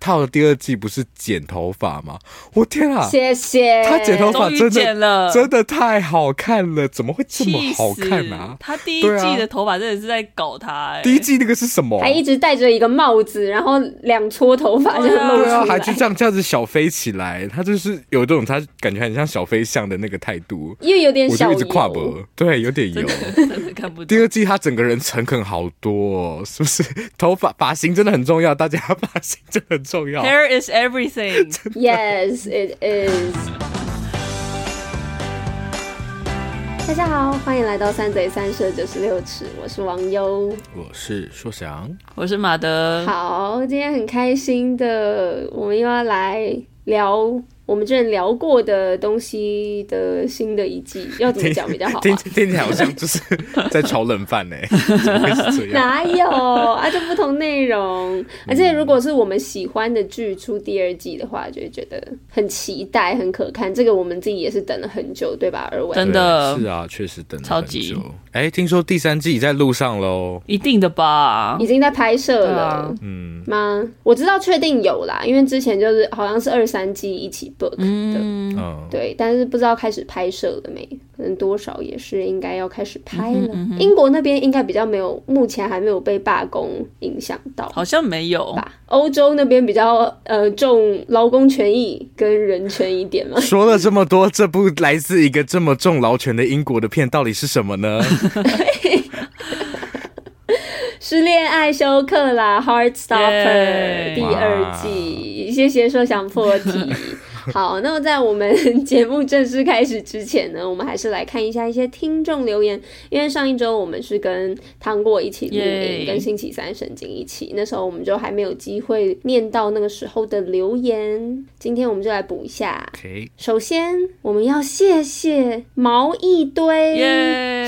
套的第二季不是剪头发吗？我天啊！谢谢他剪头发真的了真的太好看了，怎么会这么好看啊？他第一季的头发真的是在搞他、欸，第一季那个是什么？还一直戴着一个帽子，然后两撮头发这样露出来，对啊，还就这样这样子小飞起来，他就是有这种他感觉很像小飞象的那个态度，因为有点小，我就一直跨脖，对，有点油，真的看不。第二季他整个人诚恳好多，哦，是不是？头发发型真的很重要，大家发型真的很重要。Hair is everything. Yes, it is. 大家好，欢迎来到三嘴三舌九十六尺，我是王优，我是硕翔，我是马德。好，今天很开心的，我们又要来聊。我们之前聊过的东西的新的一季 要怎么讲比较好，啊？听 听起来好像就是在炒冷饭 呢，哪有啊？就不同内容，嗯，而且如果是我们喜欢的剧出第二季的话，就会觉得很期待，很可看。这个我们自己也是等了很久，对吧？二位真的是啊，确实等了很久超级。哎，听说第三季已在路上喽？一定的吧？已经在拍摄了，嗯吗？我知道确定有啦，因为之前就是好像是二三季一起。嗯，对，但是不知道开始拍摄了没？可能多少也是应该要开始拍了。嗯、英国那边应该比较没有，目前还没有被罢工影响到，好像没有吧？欧洲那边比较呃重劳工权益跟人权一点嘛。说了这么多，这部来自一个这么重劳权的英国的片到底是什么呢？是恋爱休克啦，Heartstopper 第二季，谢谢说想破题。好，那么在我们节目正式开始之前呢，我们还是来看一下一些听众留言。因为上一周我们是跟糖果一起录音，跟星期三神经一起，那时候我们就还没有机会念到那个时候的留言。今天我们就来补一下。首先，我们要谢谢毛一堆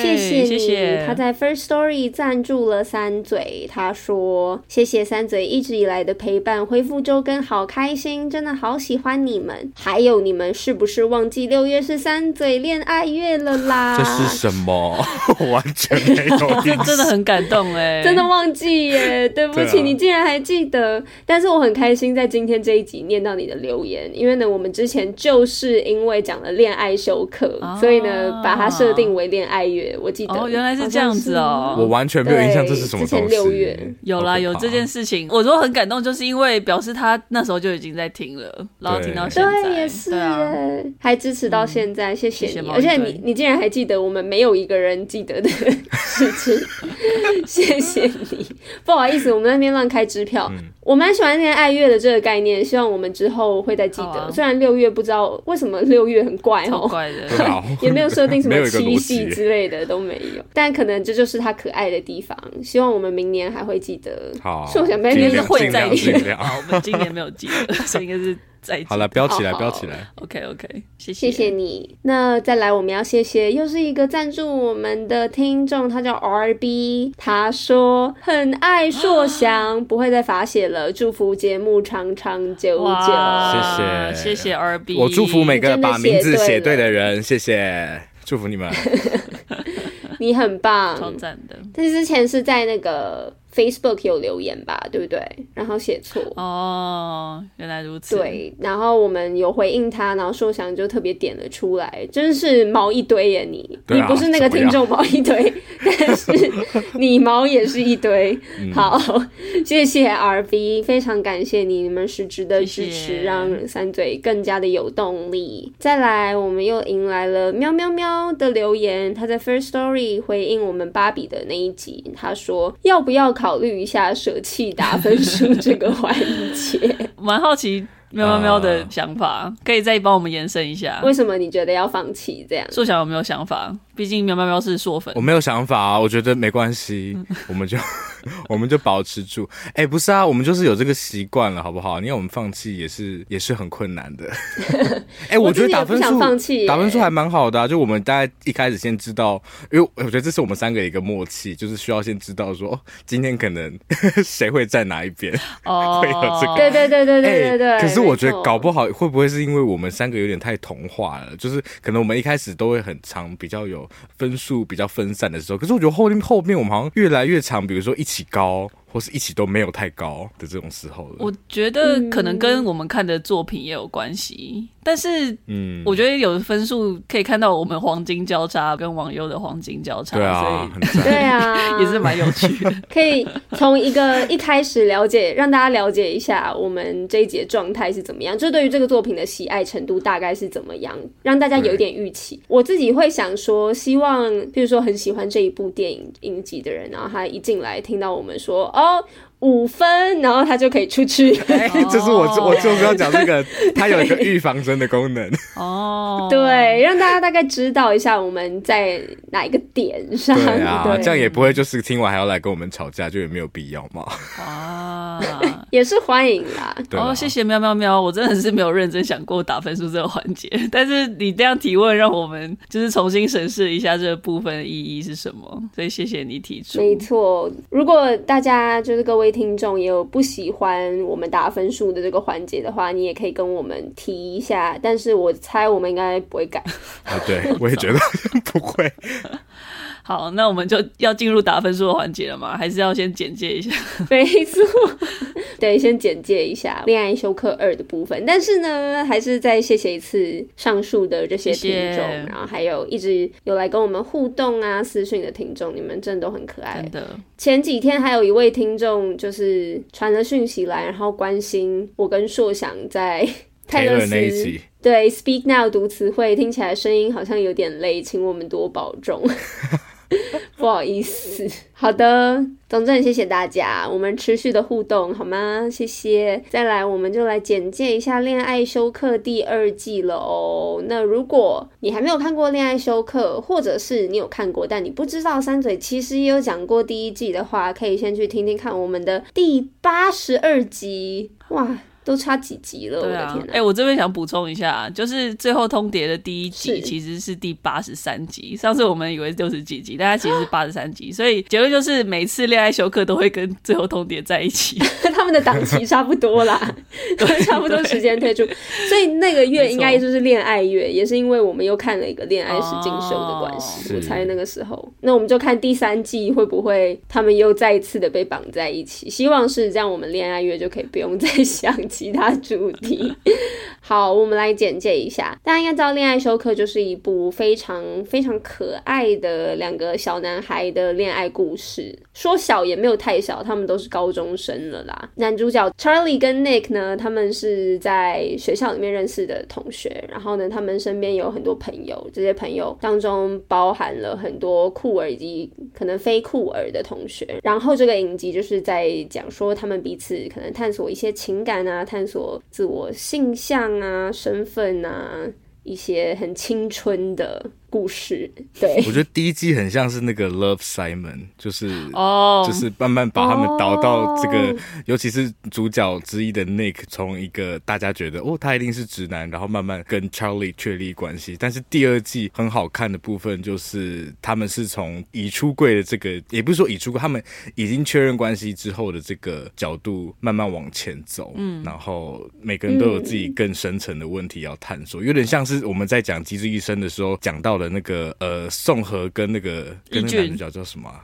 谢谢你谢谢，他在 First Story 赞助了三嘴。他说：“谢谢三嘴一直以来的陪伴，恢复周更好开心，真的好喜欢你们。”还有你们是不是忘记六月是三嘴恋爱月了啦？这是什么？完全没有，真的很感动哎，真的忘记耶，对不起，你竟然还记得。但是我很开心在今天这一集念到你的留言，因为呢，我们之前就是因为讲了恋爱休课，哦，所以呢，把它设定为恋爱月。我记得哦，原来是这样子哦，我完全没有印象这是什么东西。之前六月有啦，有这件事情，我说很感动，就是因为表示他那时候就已经在听了，然后听到现在。对，也是耶，啊，还支持到现在，嗯，谢谢你。谢谢，而且你，你竟然还记得我们没有一个人记得的 事情，谢谢你。不好意思，我们那边乱开支票。嗯，我蛮喜欢那个爱乐的这个概念，希望我们之后会再记得。啊，虽然六月不知道为什么六月很怪哦，怪的，也没有设定什么七夕之类的都没有，但可能这就是它可爱的地方。希望我们明年还会记得。好，是我想明年是会在里面。好，我们今年没有记得，所以应该是。好了，标起来，标起来。Okay, 谢谢，谢谢你。那再来，我们要谢谢又是一个赞助我们的听众，他叫 RB，他说很爱硕翔，不会再罚写了，祝福节目长长久久。谢谢，谢谢 RB，我祝福每个把名字写对的人，谢谢，祝福你们。你很棒，超赞的。但是之前是在那个。Facebook 有留言吧，对不对？然后写错哦，原来如此。对，然后我们有回应他，然后硕翔就特别点了出来，真是毛一堆耶！你、啊、你不是那个听众毛一堆，但是你毛也是一堆。嗯、好，谢谢 RV，非常感谢你，你们是值得支持谢谢，让三嘴更加的有动力。再来，我们又迎来了喵喵喵的留言，他在 First Story 回应我们芭比的那一集，他说要不要。考虑一下舍弃打分数这个环节，蛮好奇。喵喵喵的想法，uh, 可以再帮我们延伸一下？为什么你觉得要放弃这样？硕翔有没有想法？毕竟喵喵喵是硕粉，我没有想法啊，我觉得没关系，我们就 我们就保持住。哎、欸，不是啊，我们就是有这个习惯了，好不好？你要我们放弃也是也是很困难的。哎、欸，我觉得打分数打分数还蛮好的啊，就我们大家一开始先知道，因为我觉得这是我们三个一个默契，就是需要先知道说今天可能 谁会在哪一边哦，会有这个，对对对对对对对。欸、可是我觉得搞不好会不会是因为我们三个有点太同化了，就是可能我们一开始都会很长，比较有。分数比较分散的时候，可是我觉得后面后面我们好像越来越长，比如说一起高。或是一起都没有太高的这种时候了。我觉得可能跟我们看的作品也有关系，嗯、但是，嗯，我觉得有的分数可以看到我们黄金交叉跟网友的黄金交叉，对啊，所以 对啊，也是蛮有趣的。可以从一个一开始了解，让大家了解一下我们这一集的状态是怎么样，就对于这个作品的喜爱程度大概是怎么样，让大家有一点预期。我自己会想说，希望，比如说很喜欢这一部电影影集的人，然后他一进来听到我们说，哦。五分，然后他就可以出去。哎，这是我我就是要讲这个，它有一个预防针的功能。哦，对，让大家大概知道一下我们在哪一个点上。对啊，对这样也不会就是听完还要来跟我们吵架，就也没有必要嘛。啊，也是欢迎啦。哦，啊、谢谢喵喵喵，我真的是没有认真想过打分数这个环节，但是你这样提问，让我们就是重新审视一下这个部分的意义是什么。所以谢谢你提出。没错，如果大家就是各位。听众也有不喜欢我们打分数的这个环节的话，你也可以跟我们提一下。但是我猜我们应该不会改。啊，对，我也觉得不会。好，那我们就要进入打分数的环节了吗？还是要先简介一下？没错，对，先简介一下《恋爱休克二》的部分。但是呢，还是再谢谢一次上述的这些听众，谢谢，然后还有一直有来跟我们互动啊、私讯的听众，你们真的都很可爱。真的，前几天还有一位听众就是传了讯息来，然后关心我跟硕想在泰勒斯对 Speak Now 读词汇，听起来声音好像有点累，请我们多保重。不好意思，好的，总之谢谢大家，我们持续的互动好吗？谢谢。再来，我们就来简介一下《恋爱修课》第二季了哦。那如果你还没有看过《恋爱修课》，或者是你有看过，但你不知道三嘴其实也有讲过第一季的话，可以先去听听看我们的第八十二集。哇！都差几集了，对啊、我的天哪！哎、欸，我这边想补充一下，就是最后通牒的第一集其实是第八十三集。上次我们以为六十几集，但它其实是八十三集，所以结论就是每次恋爱休克都会跟最后通牒在一起，他们的档期差不多啦，差不多时间推出，所以那个月应该就是恋爱月，也是因为我们又看了一个恋爱实境秀的关系，哦、我猜那个时候，那我们就看第三季会不会他们又再一次的被绑在一起，希望是这样，我们恋爱月就可以不用再想。其他主题，好，我们来简介一下。大家应该知道，《恋爱修课》就是一部非常非常可爱的两个小男孩的恋爱故事。说小也没有太小，他们都是高中生了啦。男主角 Charlie 跟 Nick 呢，他们是在学校里面认识的同学，然后呢，他们身边有很多朋友，这些朋友当中包含了很多酷儿以及可能非酷儿的同学。然后这个影集就是在讲说他们彼此可能探索一些情感啊。探索自我性向啊，身份啊，一些很青春的。故事，对，我觉得第一季很像是那个 Love Simon，就是哦，oh. 就是慢慢把他们导到这个，oh. 尤其是主角之一的 Nick，从一个大家觉得哦，他一定是直男，然后慢慢跟 Charlie 确立关系。但是第二季很好看的部分就是他们是从已出柜的这个，也不是说已出柜，他们已经确认关系之后的这个角度慢慢往前走，嗯，然后每个人都有自己更深层的问题要探索，有点像是我们在讲《机智医生》的时候讲到的。那个呃，宋和跟那个跟那个男主角叫什么、啊？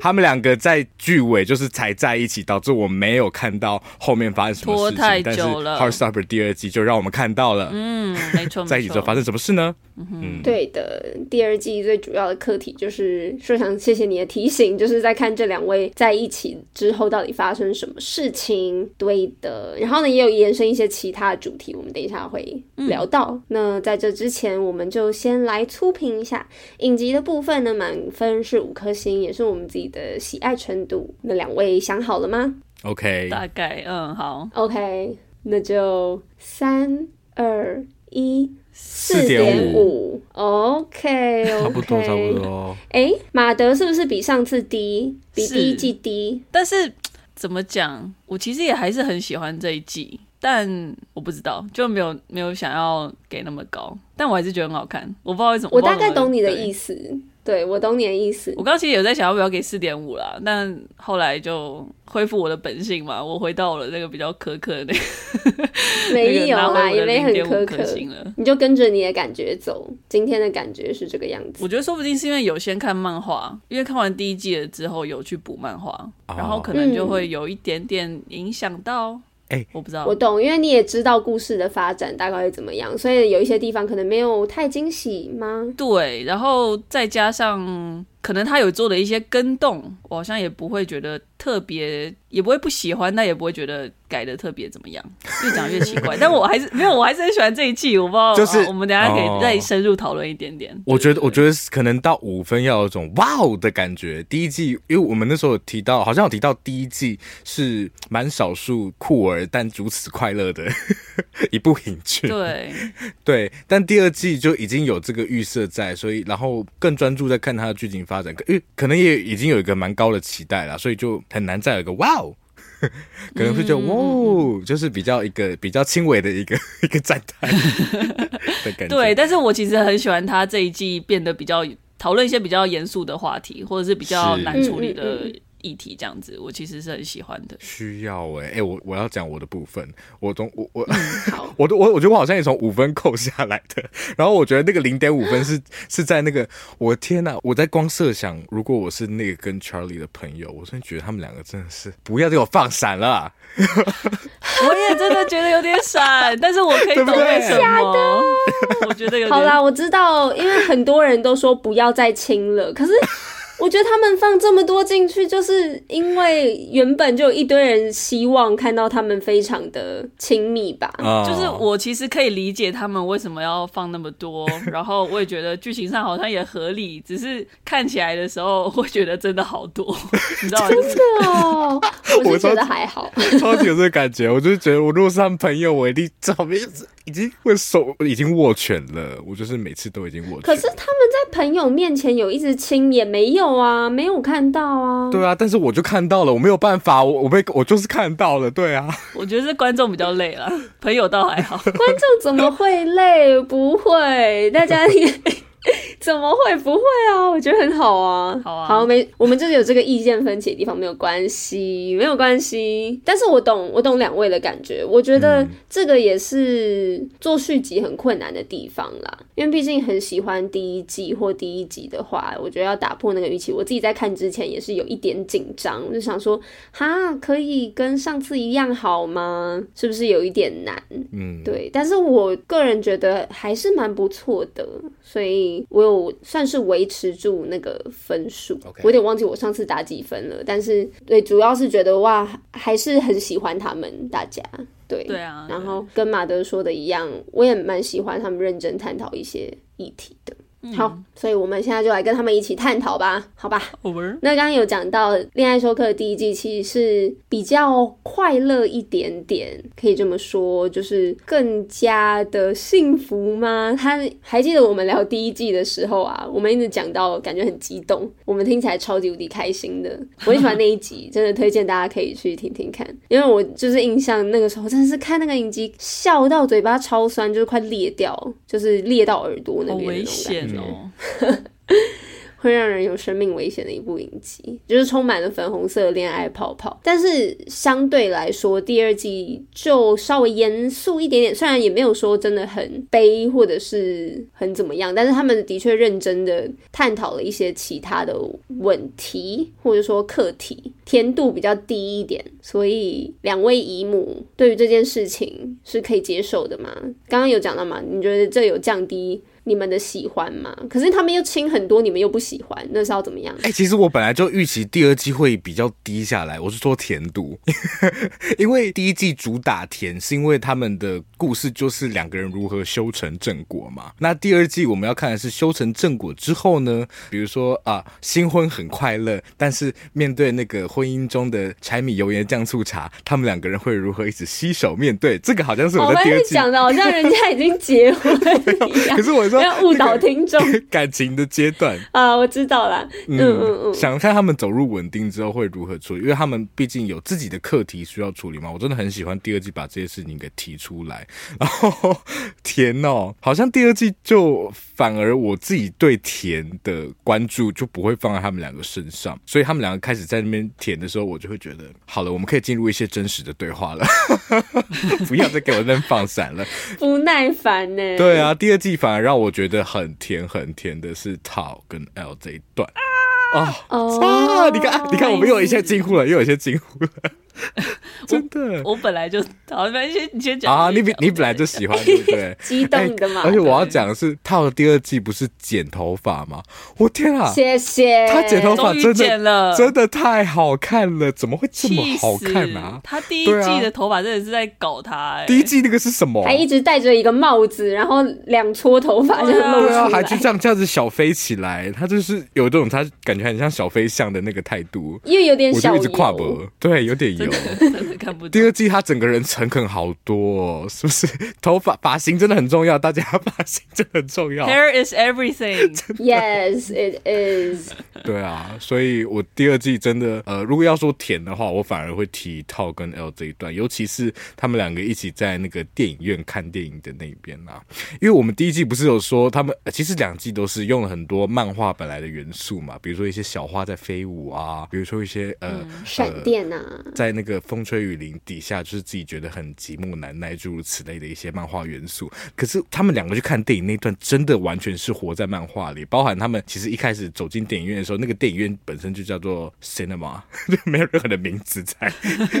他们两个在剧尾就是才在一起，导致我没有看到后面发生什么事情。太久了。但是《Heartstopper》第二季就让我们看到了，嗯，没错，在一起之后发生什么事呢？嗯，嗯对的，第二季最主要的课题就是说，想谢谢你的提醒，就是在看这两位在一起之后到底发生什么事情。对的，然后呢，也有延伸一些其他的主题，我们等一下会聊到。嗯、那在这之前，我们就先来。粗评一下影集的部分呢，满分是五颗星，也是我们自己的喜爱程度。那两位想好了吗？OK，大概嗯好。OK，那就三二一，四点五。OK，差不多差不多。哎，马德是不是比上次低？比第一季低？但是怎么讲，我其实也还是很喜欢这一季。但我不知道，就没有没有想要给那么高，但我还是觉得很好看。我不知道为什么，我大概懂你的意思。对，我懂你的意思。我刚刚其实有在想要不要给四点五啦，但后来就恢复我的本性嘛，我回到了那个比较苛刻的那个。没有啦，也没很苛刻。你就跟着你的感觉走，今天的感觉是这个样子。我觉得说不定是因为有先看漫画，因为看完第一季了之后有去补漫画，哦、然后可能就会有一点点影响到。哎、欸，我不知道，我懂，因为你也知道故事的发展大概会怎么样，所以有一些地方可能没有太惊喜吗？对，然后再加上。可能他有做的一些跟动，我好像也不会觉得特别，也不会不喜欢，但也不会觉得改的特别怎么样，越讲越奇怪。但我还是没有，我还是很喜欢这一季。我不知道，就是、啊、我们等下可以再深入讨论一点点。我觉得，我觉得可能到五分要有种哇哦的感觉。第一季，因为我们那时候有提到，好像有提到第一季是蛮少数酷儿但如此快乐的 一部影剧。对对，但第二季就已经有这个预设在，所以然后更专注在看它的剧情发。发展，因为可能也已经有一个蛮高的期待了，所以就很难再有一个哇哦，可能会觉得哇哦，就是比较一个比较轻微的一个 一个赞叹 的感觉。对，但是我其实很喜欢他这一季变得比较讨论一些比较严肃的话题，或者是比较难处理的。议题这样子，我其实是很喜欢的。需要哎、欸、哎、欸，我我要讲我的部分，我从我我、我 都我我觉得我好像也从五分扣下来的。然后我觉得那个零点五分是 是在那个，我天哪！我在光设想，如果我是那个跟 Charlie 的朋友，我真的觉得他们两个真的是不要给我放闪了。我也真的觉得有点闪，但是我可以懂为什么。我觉得有点好啦，我知道，因为很多人都说不要再亲了，可是。我觉得他们放这么多进去，就是因为原本就有一堆人希望看到他们非常的亲密吧。Oh. 就是我其实可以理解他们为什么要放那么多，然后我也觉得剧情上好像也合理，只是看起来的时候会觉得真的好多，你知道吗？真的哦，我是觉得还好，超级有这个感觉。我就是觉得，我如果是他们朋友，我一定找名字。已经会手已经握拳了，我就是每次都已经握拳。可是他们在朋友面前有一直亲，也没有啊，没有看到啊。对啊，但是我就看到了，我没有办法，我我被我就是看到了，对啊。我觉得是观众比较累了，朋友倒还好。观众怎么会累？不会，大家也。怎么会？不会啊，我觉得很好啊。好啊，好，没，我们就是有这个意见分歧的地方，没有关系，没有关系。但是我懂，我懂两位的感觉。我觉得这个也是做续集很困难的地方啦，因为毕竟很喜欢第一季或第一集的话，我觉得要打破那个预期。我自己在看之前也是有一点紧张，我就想说，哈，可以跟上次一样好吗？是不是有一点难？嗯，对。但是我个人觉得还是蛮不错的，所以。我有算是维持住那个分数.我有点忘记我上次打几分了，但是对，主要是觉得哇，还是很喜欢他们大家，对对啊，然后跟马德说的一样，我也蛮喜欢他们认真探讨一些议题的。好，所以我们现在就来跟他们一起探讨吧，好吧。那刚刚有讲到《恋爱说课》的第一季其实是比较快乐一点点，可以这么说，就是更加的幸福吗？他还记得我们聊第一季的时候啊，我们一直讲到感觉很激动，我们听起来超级无敌开心的。我很喜欢那一集，真的推荐大家可以去听听看，因为我就是印象那个时候真的是看那个影集笑到嘴巴超酸，就是快裂掉，就是裂到耳朵那边那种感觉。哦，会让人有生命危险的一部影集，就是充满了粉红色恋爱泡泡。但是相对来说，第二季就稍微严肃一点点，虽然也没有说真的很悲或者是很怎么样，但是他们的确认真的探讨了一些其他的问题，或者说课题，甜度比较低一点。所以两位姨母对于这件事情是可以接受的吗？刚刚有讲到吗？你觉得这有降低你们的喜欢吗？可是他们又轻很多，你们又不喜欢，那是要怎么样？哎、其实我本来就预期第二季会比较低下来。我是说甜度，因为第一季主打甜，是因为他们的故事就是两个人如何修成正果嘛。那第二季我们要看的是修成正果之后呢？比如说啊，新婚很快乐，但是面对那个婚姻中的柴米油盐酱醋茶，他们两个人会如何一直携手面对？这个好像是我在第二季讲、哦、的，好像人家已经结婚一样。可是我说。说要误导听众感情的阶段 啊，我知道啦。嗯嗯嗯，想看他们走入稳定之后会如何处理，因为他们毕竟有自己的课题需要处理嘛。我真的很喜欢第二季把这些事情给提出来。然后甜哦，好像第二季就反而我自己对甜的关注就不会放在他们两个身上，所以他们两个开始在那边甜的时候，我就会觉得好了，我们可以进入一些真实的对话了，不要再给我那边放闪了，不耐烦呢。对啊，第二季反而让我觉得很甜很甜的是 Tao 跟 Elle 这一段啊啊！你看，你看，我们又有一些惊呼了，又有一些惊呼了。真的，我本来就好，你先你先讲啊，你你本来就喜欢对不对？激动的嘛。而且我要讲的是，套的第二季不是剪头发吗？我天啊！谢谢。他剪头发真的真的太好看了，怎么会这么好看啊？他第一季的头发真的是在搞他。第一季那个是什么？还一直戴着一个帽子，然后两撮头发就露出来，还就这样这样子小飞起来。他就是有这种他感觉很像小飞象的那个态度，因为有点小，我就一直跨脖，对，有点油。第二季他整个人诚恳好多，哦，是不是？头发发型真的很重要，大家发型真的很重要。Hair is everything. Yes, it is. 对啊，所以我第二季真的，呃，如果要说甜的话，我反而会提 Tao 跟 Elle 这一段，尤其是他们两个一起在那个电影院看电影的那边啊。因为我们第一季不是有说他们，其实两季都是用了很多漫画本来的元素嘛，比如说一些小花在飞舞啊，比如说一些呃闪电啊，在那个。风吹雨淋底下，就是自己觉得很寂寞难耐，诸如此类的一些漫画元素。可是他们两个去看电影那段，真的完全是活在漫画里。包含他们其实一开始走进电影院的时候，那个电影院本身就叫做 cinema，就没有任何的名字在。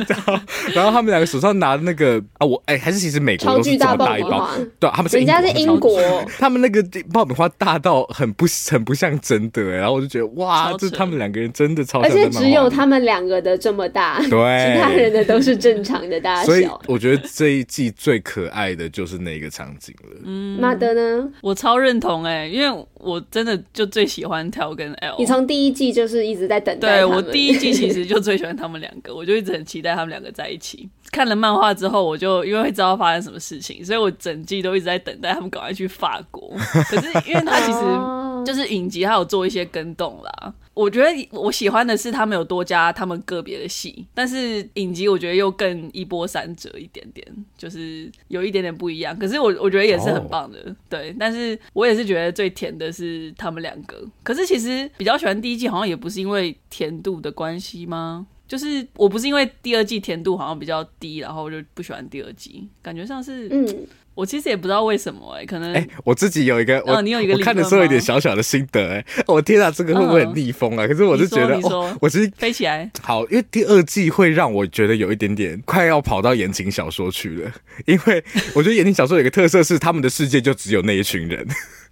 然后，然后他们两个手上拿的那个啊，我哎、欸，还是其实美国都是这么大一包，对，他们是人家是英国，他们那个爆米花大到很不很不像真的。然后我就觉得哇，这他们两个人真的超，而且只有他们两个的这么大，对。人的都是正常的大小，所以我觉得这一季最可爱的就是那个场景了。嗯，马德呢？我超认同哎、欸，因为我真的就最喜欢 Tao 跟 Elle。你从第一季就是一直在等待。对，我第一季其实就最喜欢他们两个，我就一直很期待他们两个在一起。看了漫画之后，我就因为会知道发生什么事情，所以我整季都一直在等待他们赶快去法国。可是因为他其实就是影集，他有做一些跟动啦。我觉得我喜欢的是他们有多加他们个别的戏，但是影集我觉得又更一波三折一点点，就是有一点点不一样。可是我我觉得也是很棒的对。但是我也是觉得最甜的是他们两个。可是其实比较喜欢第一季，好像也不是因为甜度的关系吗？就是我不是因为第二季甜度好像比较低，然后就不喜欢第二季，感觉上是嗯。我其实也不知道为什么哎、欸，可能哎、欸，我自己有一个，哦，你有一个，我看的时候有点小小的心得哎、欸，我天啊，这个会不会很逆风啊？可是我是觉得，哦，我其实飞起来。好，因为第二季会让我觉得有一点点快要跑到言情小说去了，因为我觉得言情小说有一个特色是他们的世界就只有那一群人。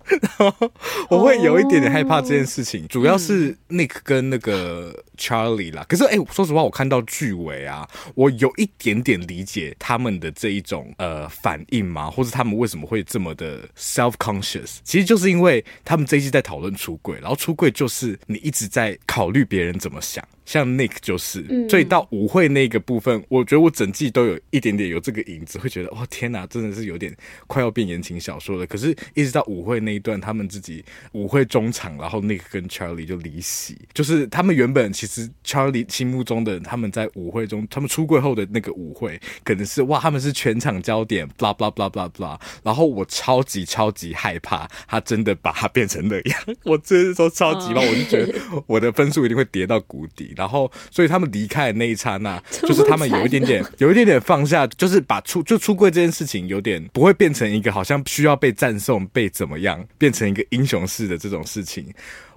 然后我会有一点点害怕这件事情，oh, 主要是 Nick 跟那个 Charlie 啦。嗯、可是哎、欸，说实话，我看到剧尾啊，我有一点点理解他们的这一种呃反应嘛，或者他们为什么会这么的 self conscious，其实就是因为他们这一季在讨论出柜，然后出柜就是你一直在考虑别人怎么想。像 Nick 就是，所以到舞会那个部分，嗯、我觉得我整季都有一点点有这个影子，会觉得哦天哪，真的是有点快要变言情小说了。可是，一直到舞会那一段，他们自己舞会中场，然后 Nick 跟 Charlie 就离席，就是他们原本其实 Charlie 心目中的他们在舞会中，他们出柜后的那个舞会，可能是哇，他们是全场焦点，blah blah blah blah blah。然后我超级超级害怕，他真的把他变成那样，我真是说超级怕，我就觉得我的分数一定会跌到谷底。然后，所以他们离开的那一刹那，就是他们有一点点，有一点点放下，就是把出就出柜这件事情，有点不会变成一个好像需要被赞颂、被怎么样，变成一个英雄式的这种事情。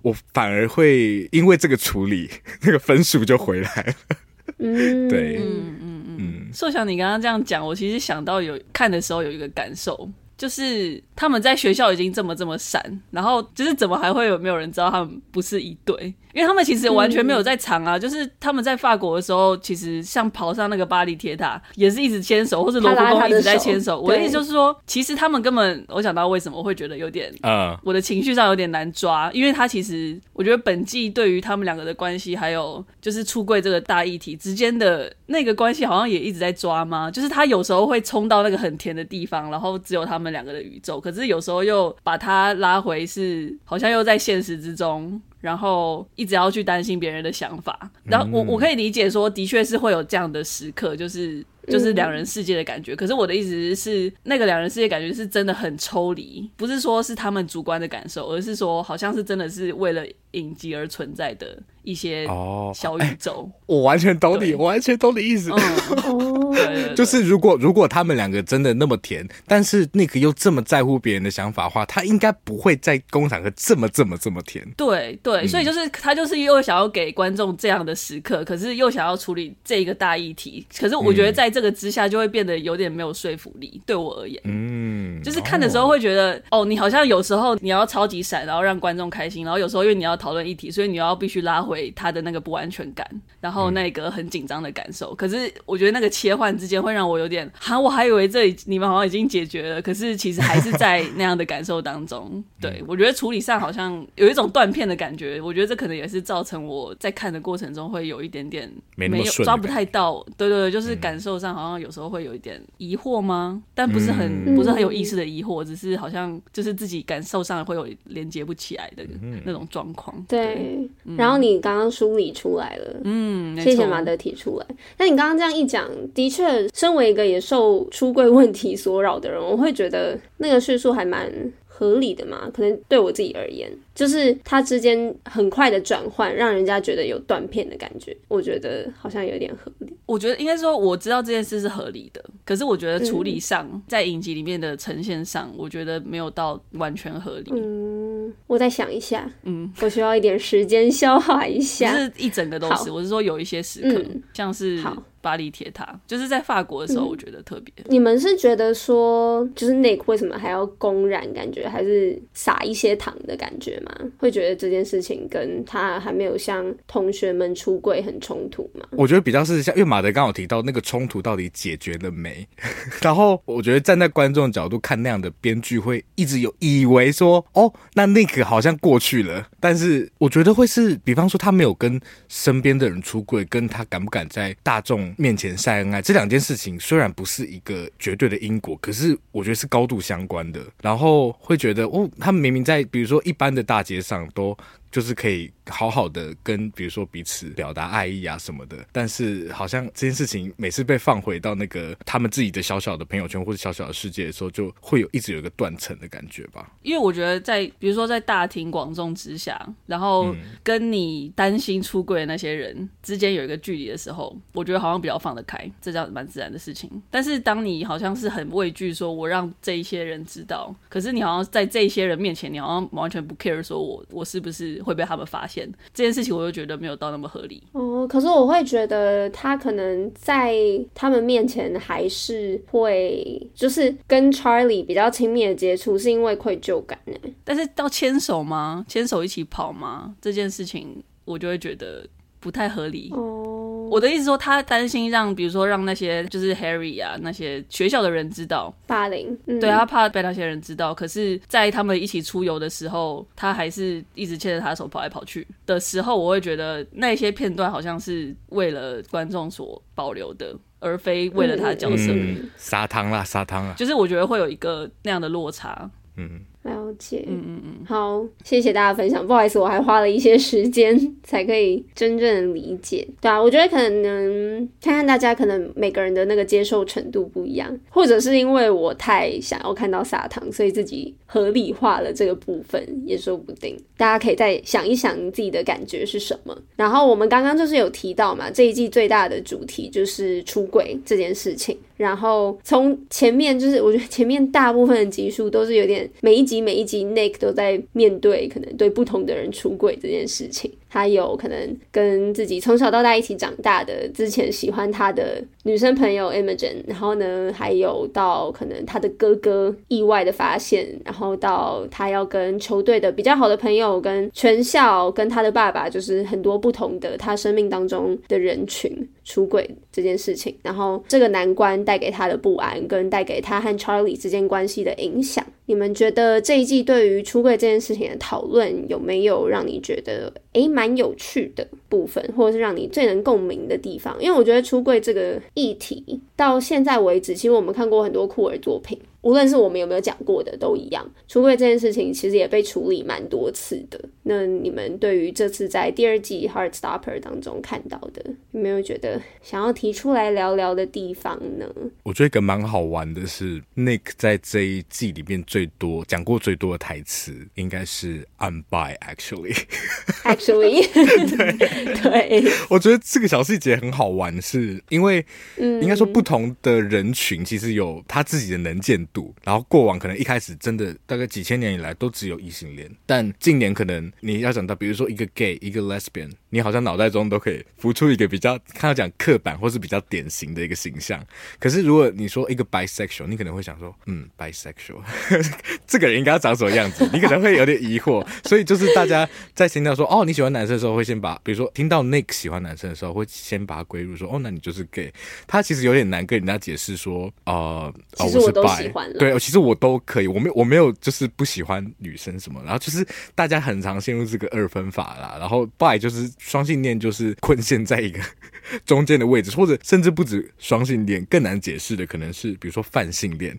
我反而会因为这个处理，那个分数就回来了。嗯，对，嗯嗯嗯。硕翔，你刚刚这样讲，我其实想到有看的时候有一个感受。就是他们在学校已经这么这么闪，然后就是怎么还会有没有人知道他们不是一对？因为他们其实完全没有在藏啊。嗯、就是他们在法国的时候，其实像跑上那个巴黎铁塔，也是一直牵手，或是罗浮宫一直在牵手。我的意思就是说，其实他们根本，我想到为什么会觉得有点，嗯，我的情绪上有点难抓，因为他其实我觉得本季对于他们两个的关系，还有就是出柜这个大议题之间的那个关系，好像也一直在抓吗？就是他有时候会冲到那个很甜的地方，然后只有他们。们两个的宇宙，可是有时候又把他拉回是好像又在现实之中，然后一直要去担心别人的想法。然后我我可以理解说，的确是会有这样的时刻，就是。就是两人世界的感觉，可是我的意思是，那个两人世界感觉是真的很抽离，不是说是他们主观的感受，而是说好像是真的是为了影集而存在的一些小宇宙。哦欸、我完全懂你，我完全懂你意思。哦，就是如果如果他们两个真的那么甜，但是 Nick 又这么在乎别人的想法的话，他应该不会在工厂和这么这么这么甜。对对，所以就是他就是又想要给观众这样的时刻，可是又想要处理这一个大议题。可是我觉得在这个之下就会变得有点没有说服力，对我而言，嗯，就是看的时候会觉得，哦，哦，你好像有时候你要超级闪，然后让观众开心，然后有时候因为你要讨论议题，所以你要必须拉回他的那个不安全感，然后那个很紧张的感受。嗯、可是我觉得那个切换之间会让我有点，哈，我还以为这里你们好像已经解决了，可是其实还是在那样的感受当中。对，我觉得处理上好像有一种断片的感觉，我觉得这可能也是造成我在看的过程中会有一点点没有抓不太到，对对对，就是感受上好像有。时候会有一点疑惑吗？但不是很、嗯、不是很有意思的疑惑，只是好像就是自己感受上会有连接不起来的那种状况。对，对嗯、然后你刚刚梳理出来了，嗯，谢谢马德提出来。那你刚刚这样一讲，的确，身为一个也受出柜问题所扰的人，我会觉得那个叙述还蛮合理的嘛。可能对我自己而言。就是它之间很快的转换，让人家觉得有断片的感觉，我觉得好像有点合理。我觉得应该说，我知道这件事是合理的，可是我觉得处理上，嗯、在影集里面的呈现上，我觉得没有到完全合理。嗯，我再想一下，嗯，我需要一点时间消化一下。不是一整个都是，我是说有一些时刻，嗯、像是巴黎铁塔，就是在法国的时候，我觉得特别、嗯。你们是觉得说，就是 Nick 为什么还要公然感觉，还是撒一些糖的感觉吗？会觉得这件事情跟他还没有向同学们出柜很冲突吗？我觉得比较是像，因为马德刚好提到那个冲突到底解决了没？然后我觉得站在观众的角度看那样的编剧会一直有以为说，哦，那 Nick 好像过去了，但是我觉得会是，比方说他没有跟身边的人出柜，跟他敢不敢在大众面前晒恩爱这两件事情，虽然不是一个绝对的因果，可是我觉得是高度相关的。然后会觉得，哦，他们明明在比如说一般的大街上都。就是可以好好的跟，比如说彼此表达爱意啊什么的，但是好像这件事情每次被放回到那个他们自己的小小的朋友圈或者小小的世界的时候，就会有一直有一个断层的感觉吧。因为我觉得在比如说在大庭广众之下，然后跟你担心出柜的那些人之间有一个距离的时候，我觉得好像比较放得开，这叫蛮自然的事情。但是当你好像是很畏惧，说我让这一些人知道，可是你好像在这一些人面前，你好像完全不 care，说我我是不是。会被他们发现这件事情，我就觉得没有到那么合理。哦，可是我会觉得他可能在他们面前还是会，就是跟 Charlie 比较亲密的接触，是因为愧疚感呢。但是到牵手吗？牵手一起跑吗？这件事情，我就会觉得。不太合理。哦，我的意思说，他担心让，比如说让那些就是 Harry 啊，那些学校的人知道霸凌，嗯、对，他怕被那些人知道。可是，在他们一起出游的时候，他还是一直牵着他的手跑来跑去的时候，我会觉得那些片段好像是为了观众所保留的，而非为了他的角色。撒糖啦，撒糖啊！就是我觉得会有一个那样的落差。嗯。了解，嗯嗯嗯，好，谢谢大家分享。不好意思，我还花了一些时间才可以真正理解。对啊，我觉得可能看看大家可能每个人的那个接受程度不一样，或者是因为我太想要看到撒糖，所以自己合理化了这个部分，也说不定。大家可以再想一想自己的感觉是什么。然后我们刚刚就是有提到嘛，这一季最大的主题就是出轨这件事情。然后从前面就是，我觉得前面大部分的集数都是有点每一集每一集 Nick 都在面对可能对不同的人出轨这件事情。他有可能跟自己从小到大一起长大的之前喜欢他的女生朋友 Imogen，然后呢，还有到可能他的哥哥意外的发现，然后到他要跟球队的比较好的朋友，跟全校，跟他的爸爸，就是很多不同的他生命当中的人群出轨这件事情，然后这个难关带给他的不安，跟带给他和 Charlie 之间关系的影响。你们觉得这一季对于出柜这件事情的讨论有没有让你觉得诶蛮很有趣的部分，或者是让你最能共鸣的地方？因为我觉得出柜这个议题到现在为止，其实我们看过很多酷儿作品。无论是我们有没有讲过的都一样，出柜这件事情其实也被处理蛮多次的。那你们对于这次在第二季《Heartstopper》当中看到的，有没有觉得想要提出来聊聊的地方呢？我觉得一个蛮好玩的是，Nick 在这一季里面最多讲过最多的台词，应该是 "I'm by actually"。Actually，对对，我觉得这个小细节很好玩，是因为，嗯，应该说不同的人群其实有他自己的能见度，然后过往可能一开始真的大概几千年以来都只有异性恋，但近年可能你要讲到，比如说一个 gay，一个 lesbian，你好像脑袋中都可以浮出一个比较看到讲刻板或是比较典型的一个形象。可是如果你说一个 bisexual，你可能会想说，嗯，bisexual，这个人应该要长什么样子？你可能会有点疑惑。所以就是大家在听到说哦，你喜欢男生的时候，会先把比如说听到 Nick 喜欢男生的时候，会先把他归入说哦，那你就是 gay。他其实有点难跟人家解释说，呃，其实我都喜欢了。对，其实我都可以，我没有我没有就是不喜欢女生什么。然后就是大家很常陷入这个二分法啦。然后 bi 就是双性恋，就是困陷在一个 中间的位置，或者甚至不止双性恋，更难解释的可能是比如说泛性恋。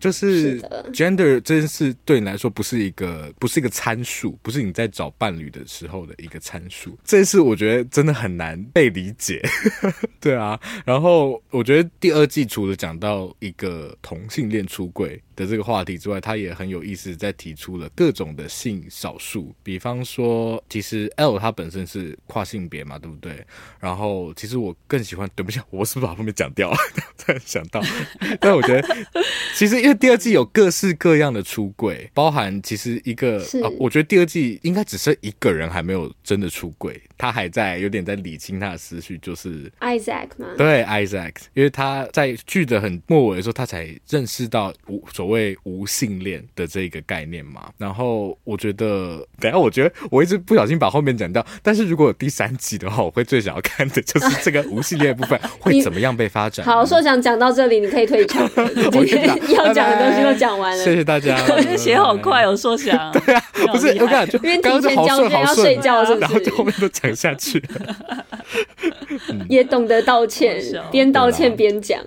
就是 gender 这件事对你来说不是一个不是一个参数，不是你在找伴侣的时候的一个参数。这件事我觉得真的很难被理解，对啊。然后我觉得第二季除了讲到一个同性恋出柜的这个话题之外，他也很有意思，在提出了各种的性少数，比方说，其实 L 他本身是跨性别嘛，对不对？然后其实我更喜欢，对不起，我是不是把后面讲掉了？突然想到，但我觉得其实因为第二季有各式各样的出柜，包含其实一个、啊，我觉得第二季应该只剩一个人还没有真的出柜，他还在有点在理清他的思绪，就是 Isaac 吗？对，Isaac，因为他在剧的很末尾的时候，他才认识到无所谓无性恋的这个概念嘛。然后我觉得，等下我觉得我一直不小心把后面讲掉，但是如果有第三季的话，我会最想要看的就是这个无性恋部分 会怎么样被发展。好，说想讲到这里，你可以退场。今天 要讲的东西都讲完了，谢谢大家。我觉得写好快哦，说想。对啊，不是我感觉就刚刚就好顺好顺，然后就后面都讲下去。也懂得道歉，边道歉边讲。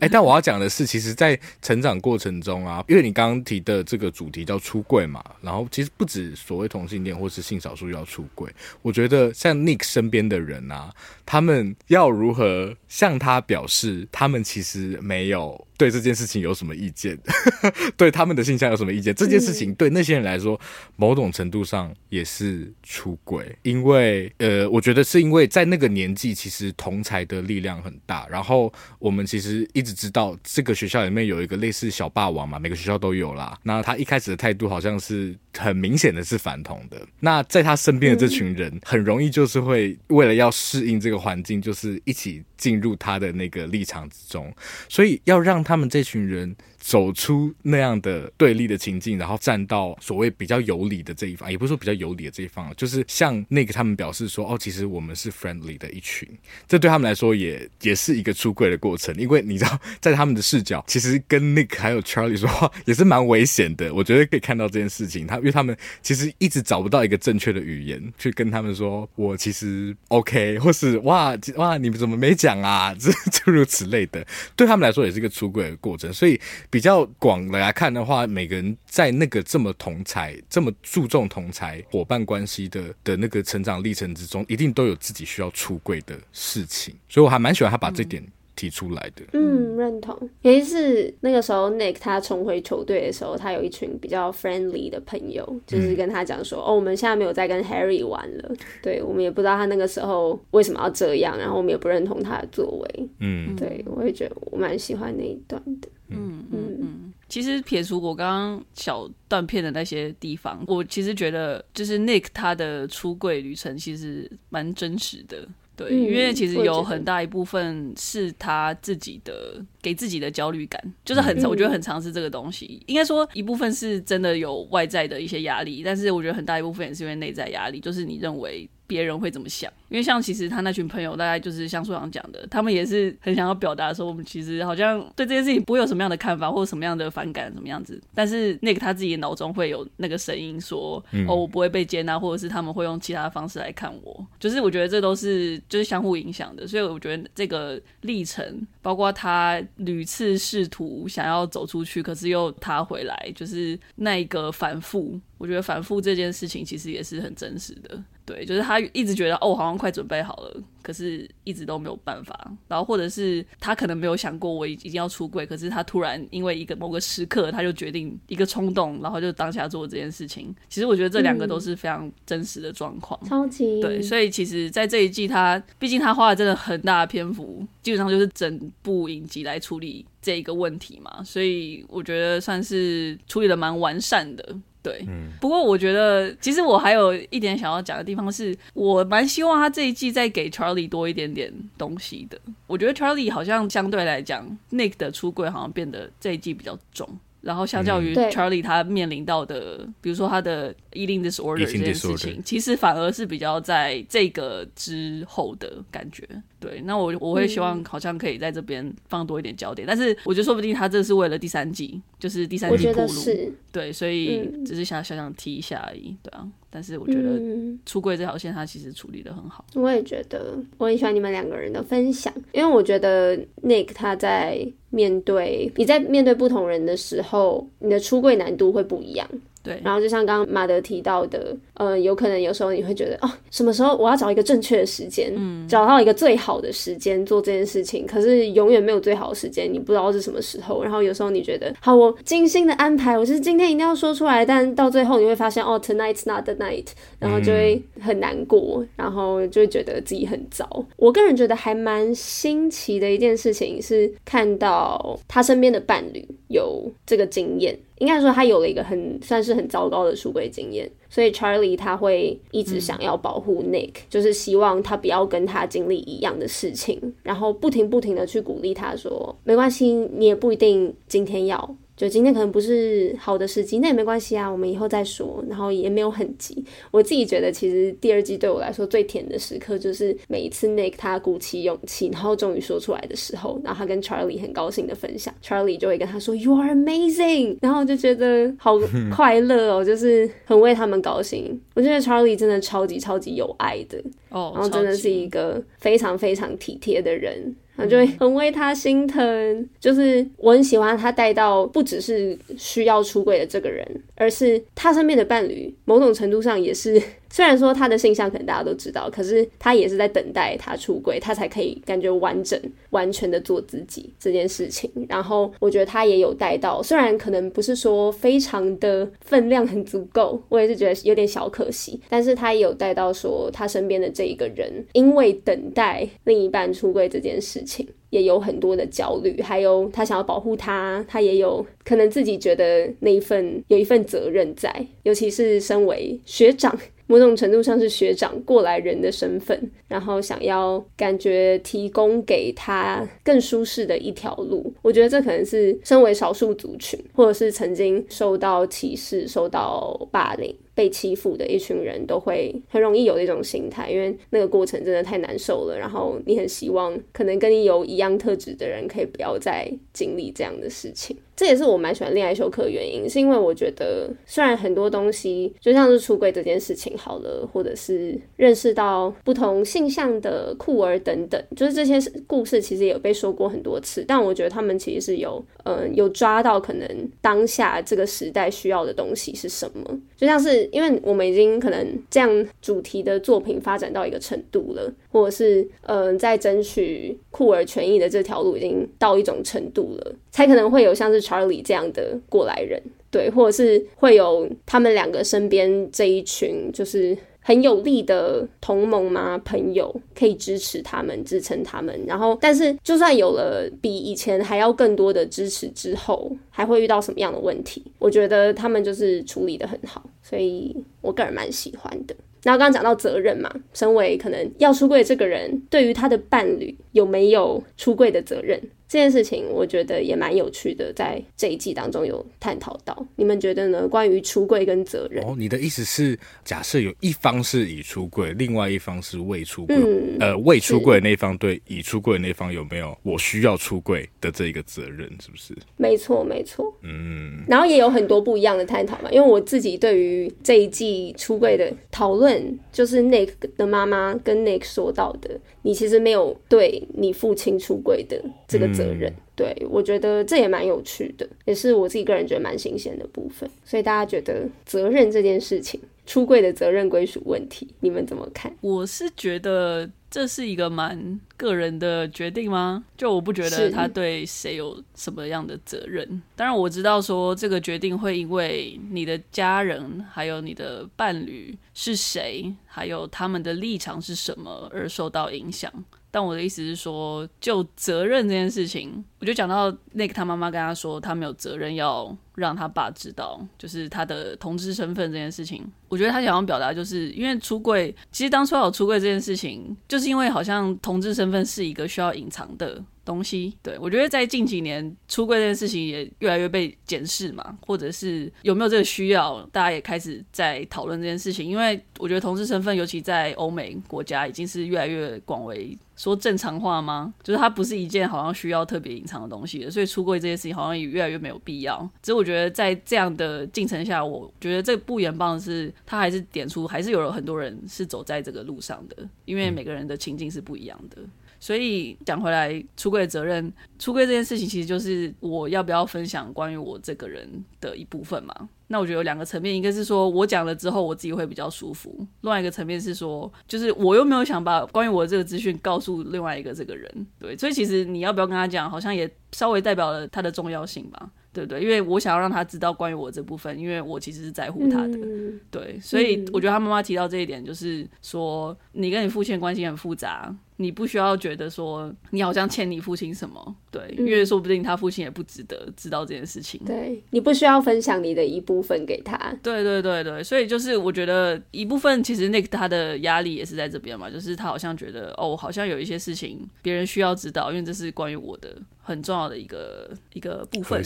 哎，但我要讲的是，其实，在成长过程中啊，因为你刚刚提的这个主题叫出柜嘛，然后其实不止所谓同性恋或是性少数要出柜，我觉得像 Nick 身边的人啊，他们要如何向他表示，他们其实没有对这件事情有什么意见，对他们的性向有什么意见？这件事情对那些人来说，某种程度上也是出轨，因为呃，我觉得是因为在那个年纪，其实同才的力量很大。然后我们其实一直知道，这个学校里面有一个类似小霸王嘛，每个学校都有啦。那他一开始的态度好像是很明显的是反同的。那在他身边的这群人，很容易就是会为了要适应这个环境，就是一起进入他的那个立场之中。所以要让他们这群人。走出那样的对立的情境，然后站到所谓比较有理的这一方，也不是说比较有理的这一方，就是向那个他们表示说，哦，其实我们是 friendly 的一群，这对他们来说也也是一个出柜的过程，因为你知道，在他们的视角，其实跟 Nick 还有 Charlie 说话也是蛮危险的。我觉得可以看到这件事情，他因为他们其实一直找不到一个正确的语言去跟他们说，我其实 OK，或是哇哇，你们怎么没讲啊？这诸如此类的，对他们来说也是一个出柜的过程，所以。比较广的来看的话，每个人在那个这么同才、这么注重同才伙伴关系的的那个成长历程之中，一定都有自己需要出柜的事情，所以我还蛮喜欢他把这点提出来的。嗯，认同。也是那个时候，Nick 他重回球队的时候，他有一群比较 friendly 的朋友，就是跟他讲说：“嗯、哦，我们现在没有在跟 Harry 玩了。对，我们也不知道他那个时候为什么要这样，然后我们也不认同他的作为。”嗯，对，我也觉得我蛮喜欢那一段的。嗯嗯嗯，其实撇除我刚刚小断片的那些地方，我其实觉得就是 Nick 他的出柜旅程其实蛮真实的。对，因为其实有很大一部分是他自己的给自己的焦虑感，就是很，我觉得很尝试这个东西。应该说一部分是真的有外在的一些压力，但是我觉得很大一部分也是因为内在压力，就是你认为别人会怎么想。因为像其实他那群朋友，大概就是像书上讲的，他们也是很想要表达说，我们其实好像对这件事情不会有什么样的看法，或者什么样的反感，什么样子。但是那个他自己脑中会有那个声音说，嗯、哦，我不会被接纳，或者是他们会用其他的方式来看我。就是我觉得这都是就是相互影响的。所以我觉得这个历程，包括他屡次试图想要走出去，可是又他回来，就是那一个反复。我觉得反复这件事情其实也是很真实的。对，就是他一直觉得哦，好像快准备好了，可是一直都没有办法。然后或者是他可能没有想过我一定要出柜，可是他突然因为一个某个时刻，他就决定一个冲动，然后就当下做这件事情。其实我觉得这两个都是非常真实的状况，嗯、超级对。所以其实，在这一季他，他毕竟他花了真的很大的篇幅，基本上就是整部影集来处理这一个问题嘛。所以我觉得算是处理的蛮完善的。对，嗯，不过我觉得其实我还有一点想要讲的地方是，我蛮希望他这一季再给 Charlie 多一点点东西的。我觉得 Charlie 好像相对来讲，Nick 的出柜好像变得这一季比较重。然后相较于 Charlie 他面临到的，嗯、比如说他的 eating disorder 这件事情，其实反而是比较在这个之后的感觉。对，那我我会希望好像可以在这边放多一点焦点，嗯、但是我觉得说不定他这是为了第三季，就是第三季铺路。对，所以只是想想想提一下而已，对啊。但是我觉得出柜这条线他其实处理的很好。我也觉得，我很喜欢你们两个人的分享，因为我觉得 Nick 他在。面对你在面对不同人的时候，你的出柜难度会不一样。对，然后就像刚刚马德提到的，呃，有可能有时候你会觉得，哦，什么时候我要找一个正确的时间，嗯，找到一个最好的时间做这件事情，可是永远没有最好的时间，你不知道是什么时候。然后有时候你觉得，好，我精心的安排，我是今天一定要说出来，但到最后你会发现，哦，tonight's not the night，然后就会很难过，嗯、然后就会觉得自己很糟。我个人觉得还蛮新奇的一件事情是看到他身边的伴侣有这个经验。应该说，他有了一个很算是很糟糕的出轨经验，所以 Charlie 他会一直想要保护 Nick，嗯，就是希望他不要跟他经历一样的事情，然后不停不停的去鼓励他说，没关系，你也不一定今天要。就今天可能不是好的时机，那也没关系啊，我们以后再说。然后也没有很急。我自己觉得，其实第二季对我来说最甜的时刻，就是每一次 Nick 他鼓起勇气，然后终于说出来的时候，然后他跟 Charlie 很高兴的分享，Charlie 就会跟他说 “You are amazing”，然后就觉得好快乐哦，就是很为他们高兴。我觉得 Charlie 真的超级超级有爱的哦，然后真的是一个非常非常体贴的人。我就会很为他心疼，就是我很喜欢他带到不只是需要出柜的这个人，而是他身边的伴侣，某种程度上也是。虽然说他的性向可能大家都知道，可是他也是在等待他出柜，他才可以感觉完整、完全的做自己这件事情。然后我觉得他也有带到，虽然可能不是说非常的分量很足够，我也是觉得有点小可惜。但是他也有带到说，他身边的这一个人，因为等待另一半出柜这件事情，也有很多的焦虑，还有他想要保护他，他也有可能自己觉得那一份有一份责任在，尤其是身为学长。某种程度上是学长过来人的身份，然后想要感觉提供给他更舒适的一条路。我觉得这可能是身为少数族群，或者是曾经受到歧视、受到霸凌。被欺负的一群人都会很容易有那种心态，因为那个过程真的太难受了。然后你很希望可能跟你有一样特质的人可以不要再经历这样的事情。这也是我蛮喜欢恋爱修课的原因，是因为我觉得虽然很多东西就像是出轨这件事情好了，或者是认识到不同性向的酷儿等等，就是这些故事其实也有被说过很多次，但我觉得他们其实是有嗯、有抓到可能当下这个时代需要的东西是什么，就像是。因为我们已经可能这样主题的作品发展到一个程度了，或者是嗯、呃，在争取酷儿权益的这条路已经到一种程度了，才可能会有像是 Charlie 这样的过来人，对，或者是会有他们两个身边这一群就是。很有力的同盟吗？朋友可以支持他们、支撑他们。然后，但是就算有了比以前还要更多的支持之后，还会遇到什么样的问题？我觉得他们就是处理得很好，所以我个人蛮喜欢的。然后刚刚讲到责任嘛，身为可能要出柜这个人，对于他的伴侣有没有出柜的责任？这件事情我觉得也蛮有趣的，在这一季当中有探讨到。你们觉得呢？关于出柜跟责任？哦，你的意思是，假设有一方是已出柜，另外一方是未出柜，嗯、呃，未出柜的那一方对已出柜的那一方有没有我需要出柜的这一个责任？是不是？没错，没错。嗯。然后也有很多不一样的探讨嘛，因为我自己对于这一季出柜的讨论，就是 Nick 的妈妈跟 Nick 说到的，你其实没有对你父亲出轨的这个责任。嗯对，我觉得这也蛮有趣的，也是我自己个人觉得蛮新鲜的部分。所以大家觉得责任这件事情，出柜的责任归属问题，你们怎么看？我是觉得这是一个蛮个人的决定吗？就我不觉得他对谁有什么样的责任。当然我知道说这个决定会因为你的家人，还有你的伴侣是谁，还有他们的立场是什么而受到影响。但我的意思是说，就责任这件事情，我就讲到那个他妈妈跟他说，他没有责任要让他爸知道，就是他的同志身份这件事情。我觉得他想要表达，就是因为出柜，其实当初有出柜这件事情，就是因为好像同志身份是一个需要隐藏的东西。对，我觉得在近几年，出柜这件事情也越来越被检视嘛，或者是有没有这个需要，大家也开始在讨论这件事情。因为我觉得同志身份，尤其在欧美国家，已经是越来越广为。说正常化吗？就是它不是一件好像需要特别隐藏的东西的，所以出柜这件事情好像也越来越没有必要。只是我觉得在这样的进程下，我觉得这不言棒是它还是点出，还是有了很多人是走在这个路上的，因为每个人的情境是不一样的。所以讲回来，出柜的责任，出柜这件事情其实就是我要不要分享关于我这个人的一部分嘛。那我觉得有两个层面，一个是说我讲了之后我自己会比较舒服，另外一个层面是说，就是我又没有想把关于我的这个资讯告诉另外一个这个人，对，所以其实你要不要跟他讲，好像也稍微代表了他的重要性吧。对不对？因为我想要让他知道关于我这部分，因为我其实是在乎他的。嗯、对，所以我觉得他妈妈提到这一点，就是说你跟你父亲关系很复杂，你不需要觉得说你好像欠你父亲什么。对，嗯、因为说不定他父亲也不值得知道这件事情。对，你不需要分享你的一部分给他。对对对对，所以就是我觉得一部分其实那个他的压力也是在这边嘛，就是他好像觉得哦，好像有一些事情别人需要知道，因为这是关于我的。很重要的一个一个部分，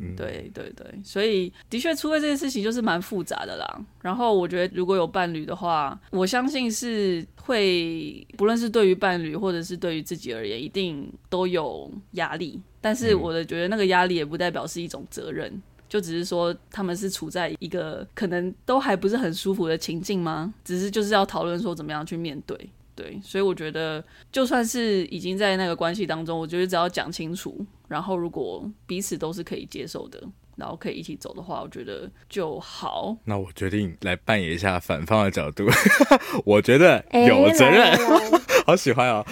嗯、对对对，所以的确出柜这件事情就是蛮复杂的啦。然后我觉得如果有伴侣的话，我相信是会，不论是对于伴侣或者是对于自己而言，一定都有压力。但是我的觉得那个压力也不代表是一种责任，嗯、就只是说他们是处在一个可能都还不是很舒服的情境吗？只是就是要讨论说怎么样去面对。对，所以我觉得，就算是已经在那个关系当中，我觉得只要讲清楚，然后如果彼此都是可以接受的，然后可以一起走的话，我觉得就好。那我决定来扮演一下反方的角度，我觉得有责任，欸、好喜欢啊、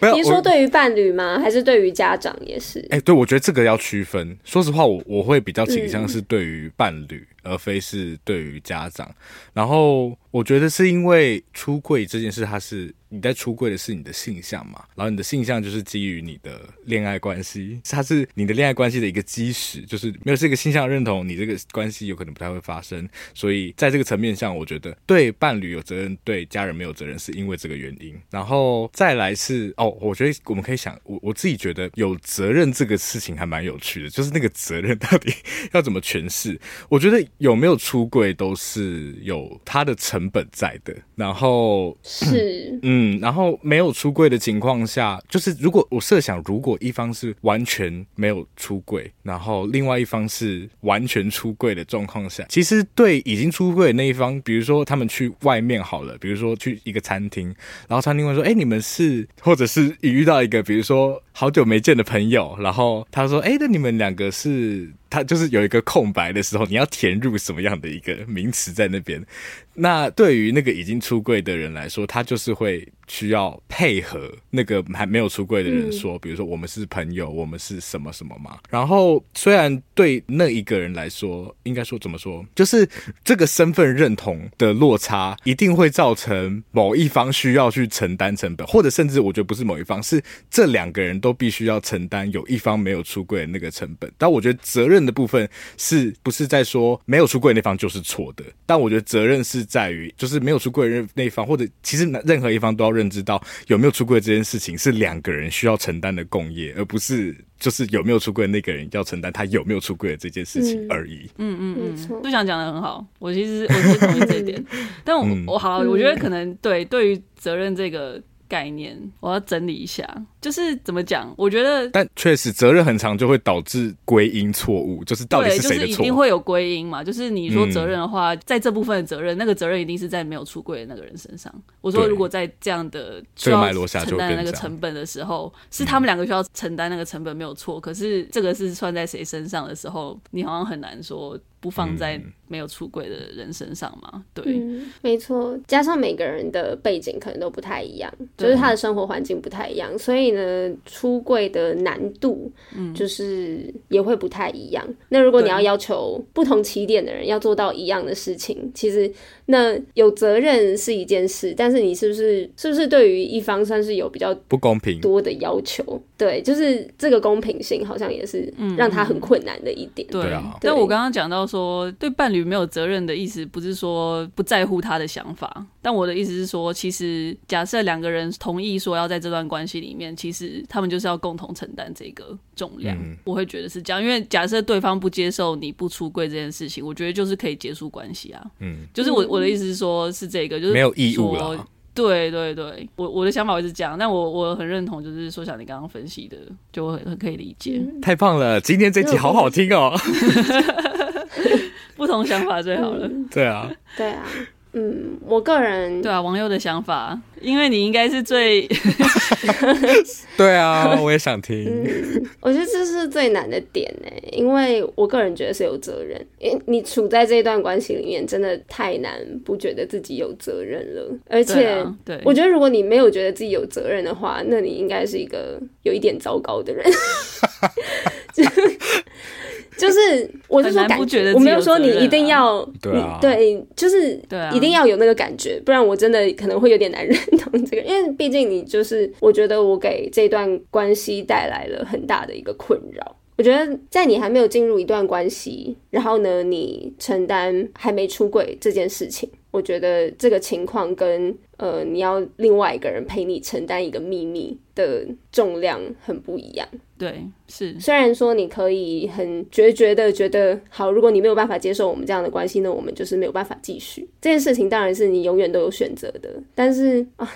哦！你说对于伴侣吗？还是对于家长也是？哎、欸，对，我觉得这个要区分。说实话，我我会比较倾向是对于伴侣。嗯而非是对于家长，然后我觉得是因为出柜这件事，它是你在出柜的是你的性向嘛，然后你的性向就是基于你的恋爱关系，它是你的恋爱关系的一个基石，就是没有这个性向认同，你这个关系有可能不太会发生。所以在这个层面上，我觉得对伴侣有责任，对家人没有责任，是因为这个原因。然后再来是哦，我觉得我们可以想，我我自己觉得有责任这个事情还蛮有趣的，就是那个责任到底 要怎么诠释？我觉得。有没有出柜都是有它的成本在的，然后是嗯，然后没有出柜的情况下，就是如果我设想，如果一方是完全没有出柜，然后另外一方是完全出柜的状况下，其实对已经出柜的那一方，比如说他们去外面好了，比如说去一个餐厅，然后餐厅会说：“哎，你们是？”或者是你遇到一个比如说好久没见的朋友，然后他说：“哎，那你们两个是？”他就是有一个空白的时候，你要填入什么样的一个名词在那边？那对于那个已经出出柜的人来说，他就是会。需要配合那个还没有出柜的人说，比如说我们是朋友，我们是什么什么嘛。然后虽然对那一个人来说，应该说怎么说，就是这个身份认同的落差一定会造成某一方需要去承担成本，或者甚至我觉得不是某一方，是这两个人都必须要承担有一方没有出柜的那个成本。但我觉得责任的部分是不是在说没有出柜那方就是错的？但我觉得责任是在于就是没有出柜的那一方，或者其实任何一方都要认。认知到有没有出柜这件事情是两个人需要承担的共业，而不是就是有没有出柜的那个人要承担他有没有出柜的这件事情而已。嗯嗯嗯，都想讲的很好，我其实我是同意这一点，但我、嗯、我好，我觉得可能对对于责任这个。概念，我要整理一下，就是怎么讲？我觉得，但确实责任很长，就会导致归因错误，就是到底是谁的错？对，就是一定会有归因嘛。就是你说责任的话，嗯、在这部分的责任，那个责任一定是在没有出柜的那个人身上。我说，如果在这样的需要承担那个成本的时候，是他们两个需要承担那个成本没有错，可是这个是算在谁身上的时候，你好像很难说。不放在没有出轨的人身上嘛？对，嗯、没错。加上每个人的背景可能都不太一样，就是他的生活环境不太一样，所以呢，出柜的难度，就是也会不太一样。嗯、那如果你要要求不同起点的人要做到一样的事情，其实那有责任是一件事，但是你是不是是不是对于一方算是有比较不公平多的要求？对，就是这个公平性好像也是让他很困难的一点。对啊，但我刚刚讲到。说对伴侣没有责任的意思，不是说不在乎他的想法，但我的意思是说，其实假设两个人同意说要在这段关系里面，其实他们就是要共同承担这个重量。嗯、我会觉得是这样，因为假设对方不接受你不出柜这件事情，我觉得就是可以结束关系啊。嗯，就是我我的意思是说，是这个，就是没有义务了。对对对，我我的想法会是这样，但我我很认同，就是说像你刚刚分析的，就很很可以理解。太棒了，今天这集好好听哦。不同想法最好了。嗯、对啊，对啊，嗯，我个人对啊，网友的想法，因为你应该是最 对啊，我也想听。嗯，我觉得这是最难的点呢，因为我个人觉得是有责任，因为你处在这一段关系里面，真的太难不觉得自己有责任了。而且，对，我觉得如果你没有觉得自己有责任的话，那你应该是一个有一点糟糕的人。就是，我是说感觉，我没有说你一定要，对啊，对，就是一定要有那个感觉，不然我真的可能会有点难认同这个，因为毕竟你就是，我觉得我给这段关系带来了很大的一个困扰。我觉得在你还没有进入一段关系，然后呢，你承担还没出轨这件事情，我觉得这个情况跟呃，你要另外一个人陪你承担一个秘密的重量很不一样。对，是。虽然说你可以很决绝的觉得，好，如果你没有办法接受我们这样的关系，那我们就是没有办法继续。这件事情当然是你永远都有选择的，但是 啊。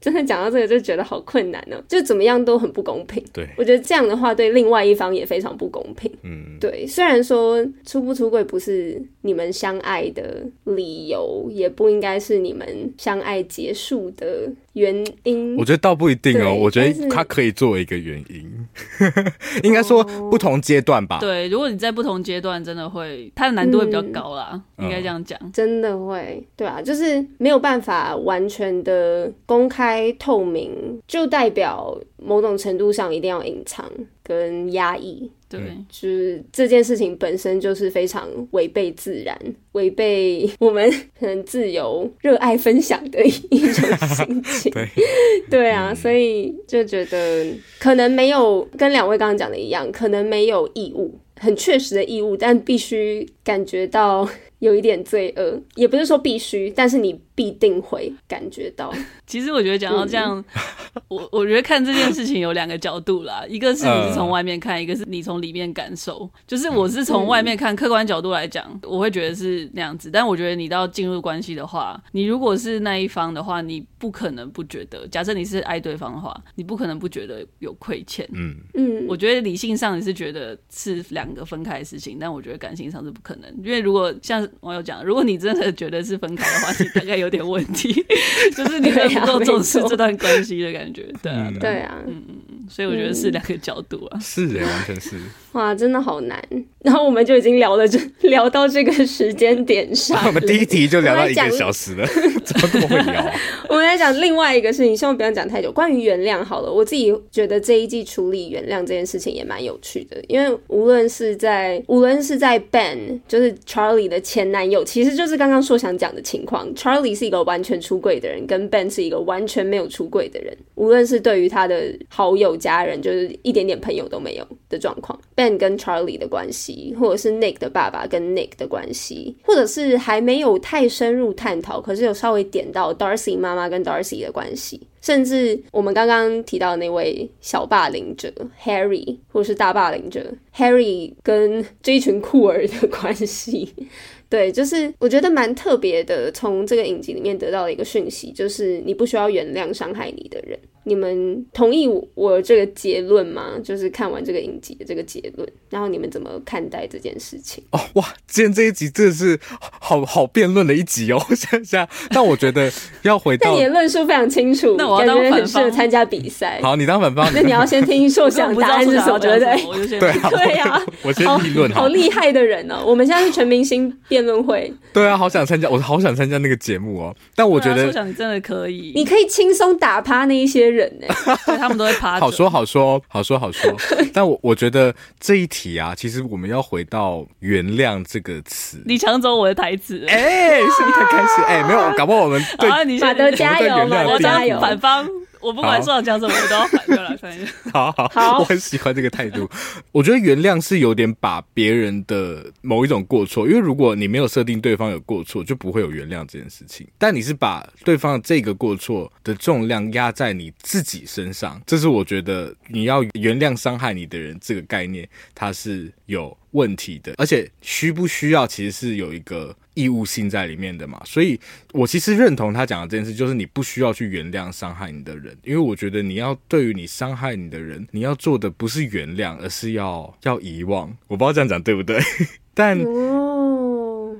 真的讲到这个就觉得好困难呢、喔，就怎么样都很不公平。对，我觉得这样的话对另外一方也非常不公平。嗯，对。虽然说出不出柜不是你们相爱的理由，也不应该是你们相爱结束的原因。我觉得倒不一定哦、喔，我觉得它可以作为一个原因。应该说不同阶段吧。对，如果你在不同阶段，真的会它的难度会比较高啦。嗯、应该这样讲，真的会。对啊，就是没有办法完全的公开。开透明就代表某种程度上一定要隐藏跟压抑，对，就是这件事情本身就是非常违背自然，违背我们很自由、热爱分享的一种心情。对，对啊，所以就觉得可能没有跟两位刚刚讲的一样，可能没有义务，很确实的义务，但必须感觉到有一点罪恶，也不是说必须，但是你。必定会感觉到。其实我觉得讲到这样，嗯、我 我觉得看这件事情有两个角度啦，一个是你是从外面看，呃、一个是你从里面感受。就是我是从外面看，客观角度来讲，我会觉得是那样子。但我觉得你到进入关系的话，你如果是那一方的话，你不可能不觉得。假设你是爱对方的话，你不可能不觉得有亏欠。嗯嗯，我觉得理性上你是觉得是两个分开的事情，但我觉得感情上是不可能。因为如果像网友讲，如果你真的觉得是分开的话，你大概有。有点问题，就是你很不够重视这段关系的感觉，对啊，对啊，嗯嗯嗯，所以我觉得是两个角度啊，是的，完全是，哇，真的好难。然后我们就已经聊了这聊到这个时间点上，我们第一题就聊到一个小时了，怎么这么会聊？我们来讲另外一个事情，希望不要讲太久。关于原谅，好了，我自己觉得这一季处理原谅这件事情也蛮有趣的，因为无论是在无论是在 Ben，就是 Charlie 的前男友，其实就是刚刚说想讲的情况，Charlie。是一个完全出柜的人，跟 Ben 是一个完全没有出柜的人。无论是对于他的好友、家人，就是一点点朋友都没有的状况。Ben 跟 Charlie 的关系，或者是 Nick 的爸爸跟 Nick 的关系，或者是还没有太深入探讨，可是有稍微点到 Darcy 妈妈跟 Darcy 的关系，甚至我们刚刚提到那位小霸凌者 Harry，或者是大霸凌者 Harry 跟这一群酷儿的关系。对，就是我觉得蛮特别的，从这个影集里面得到了一个讯息，就是你不需要原谅伤害你的人。你们同意我这个结论吗？就是看完这个影集的这个结论，然后你们怎么看待这件事情？哦，哇，今天这一集真的是好好辩论的一集哦，想想。但我觉得要回到，但你的论述非常清楚，那我要当反方，很适合参加比赛。好，你当反方。那你要先听硕想答案是什么，对不对？对啊，对啊，我先议论。好厉害的人哦！我们现在是全明星辩论会。对啊，好想参加，我好想参加那个节目哦。但我觉得，硕想你真的可以，你可以轻松打趴那一些人呢。他们都会趴。好说好说好说好说，但我我觉得这一题啊，其实我们要回到“原谅”这个词。你抢走我的台词，哎、欸，是不是太开始？哎、欸，没有，搞不好我们对马德加油，马德加油，反方。我不管说要讲什么，我都要反对了。反正 好好好，我很喜欢这个态度。我觉得原谅是有点把别人的某一种过错，因为如果你没有设定对方有过错，就不会有原谅这件事情。但你是把对方这个过错的重量压在你自己身上，这是我觉得你要原谅伤害你的人这个概念，它是有问题的。而且需不需要，其实是有一个。义务性在里面的嘛，所以我其实认同他讲的这件事，就是你不需要去原谅伤害你的人，因为我觉得你要对于你伤害你的人，你要做的不是原谅，而是要要遗忘。我不知道这样讲对不对，但。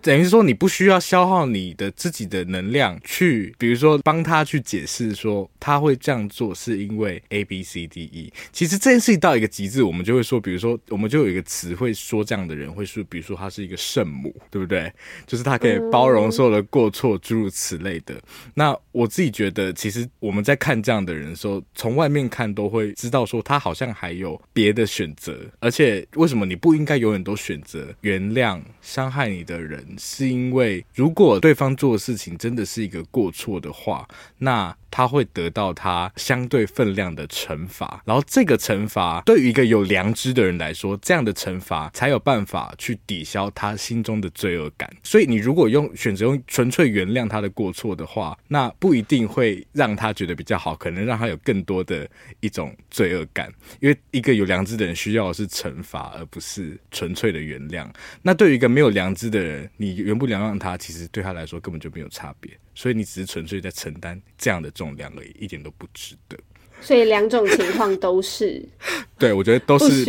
等于说，你不需要消耗你的自己的能量去，比如说帮他去解释说他会这样做是因为 A B C D E。其实这件事情到一个极致，我们就会说，比如说我们就有一个词会说这样的人会说，比如说他是一个圣母，对不对？就是他可以包容所有的过错，诸如此类的。那我自己觉得，其实我们在看这样的人的时候，从外面看都会知道说他好像还有别的选择。而且为什么你不应该永远都选择原谅伤害你的人？是因为如果对方做的事情真的是一个过错的话，那他会得到他相对分量的惩罚。然后这个惩罚对于一个有良知的人来说，这样的惩罚才有办法去抵消他心中的罪恶感。所以你如果用选择用纯粹原谅他的过错的话，那不一定会让他觉得比较好，可能让他有更多的一种罪恶感。因为一个有良知的人需要的是惩罚，而不是纯粹的原谅。那对于一个没有良知的人，你原不原谅他，其实对他来说根本就没有差别，所以你只是纯粹在承担这样的重量而已，一点都不值得。所以两种情况都是，对，我觉得都是。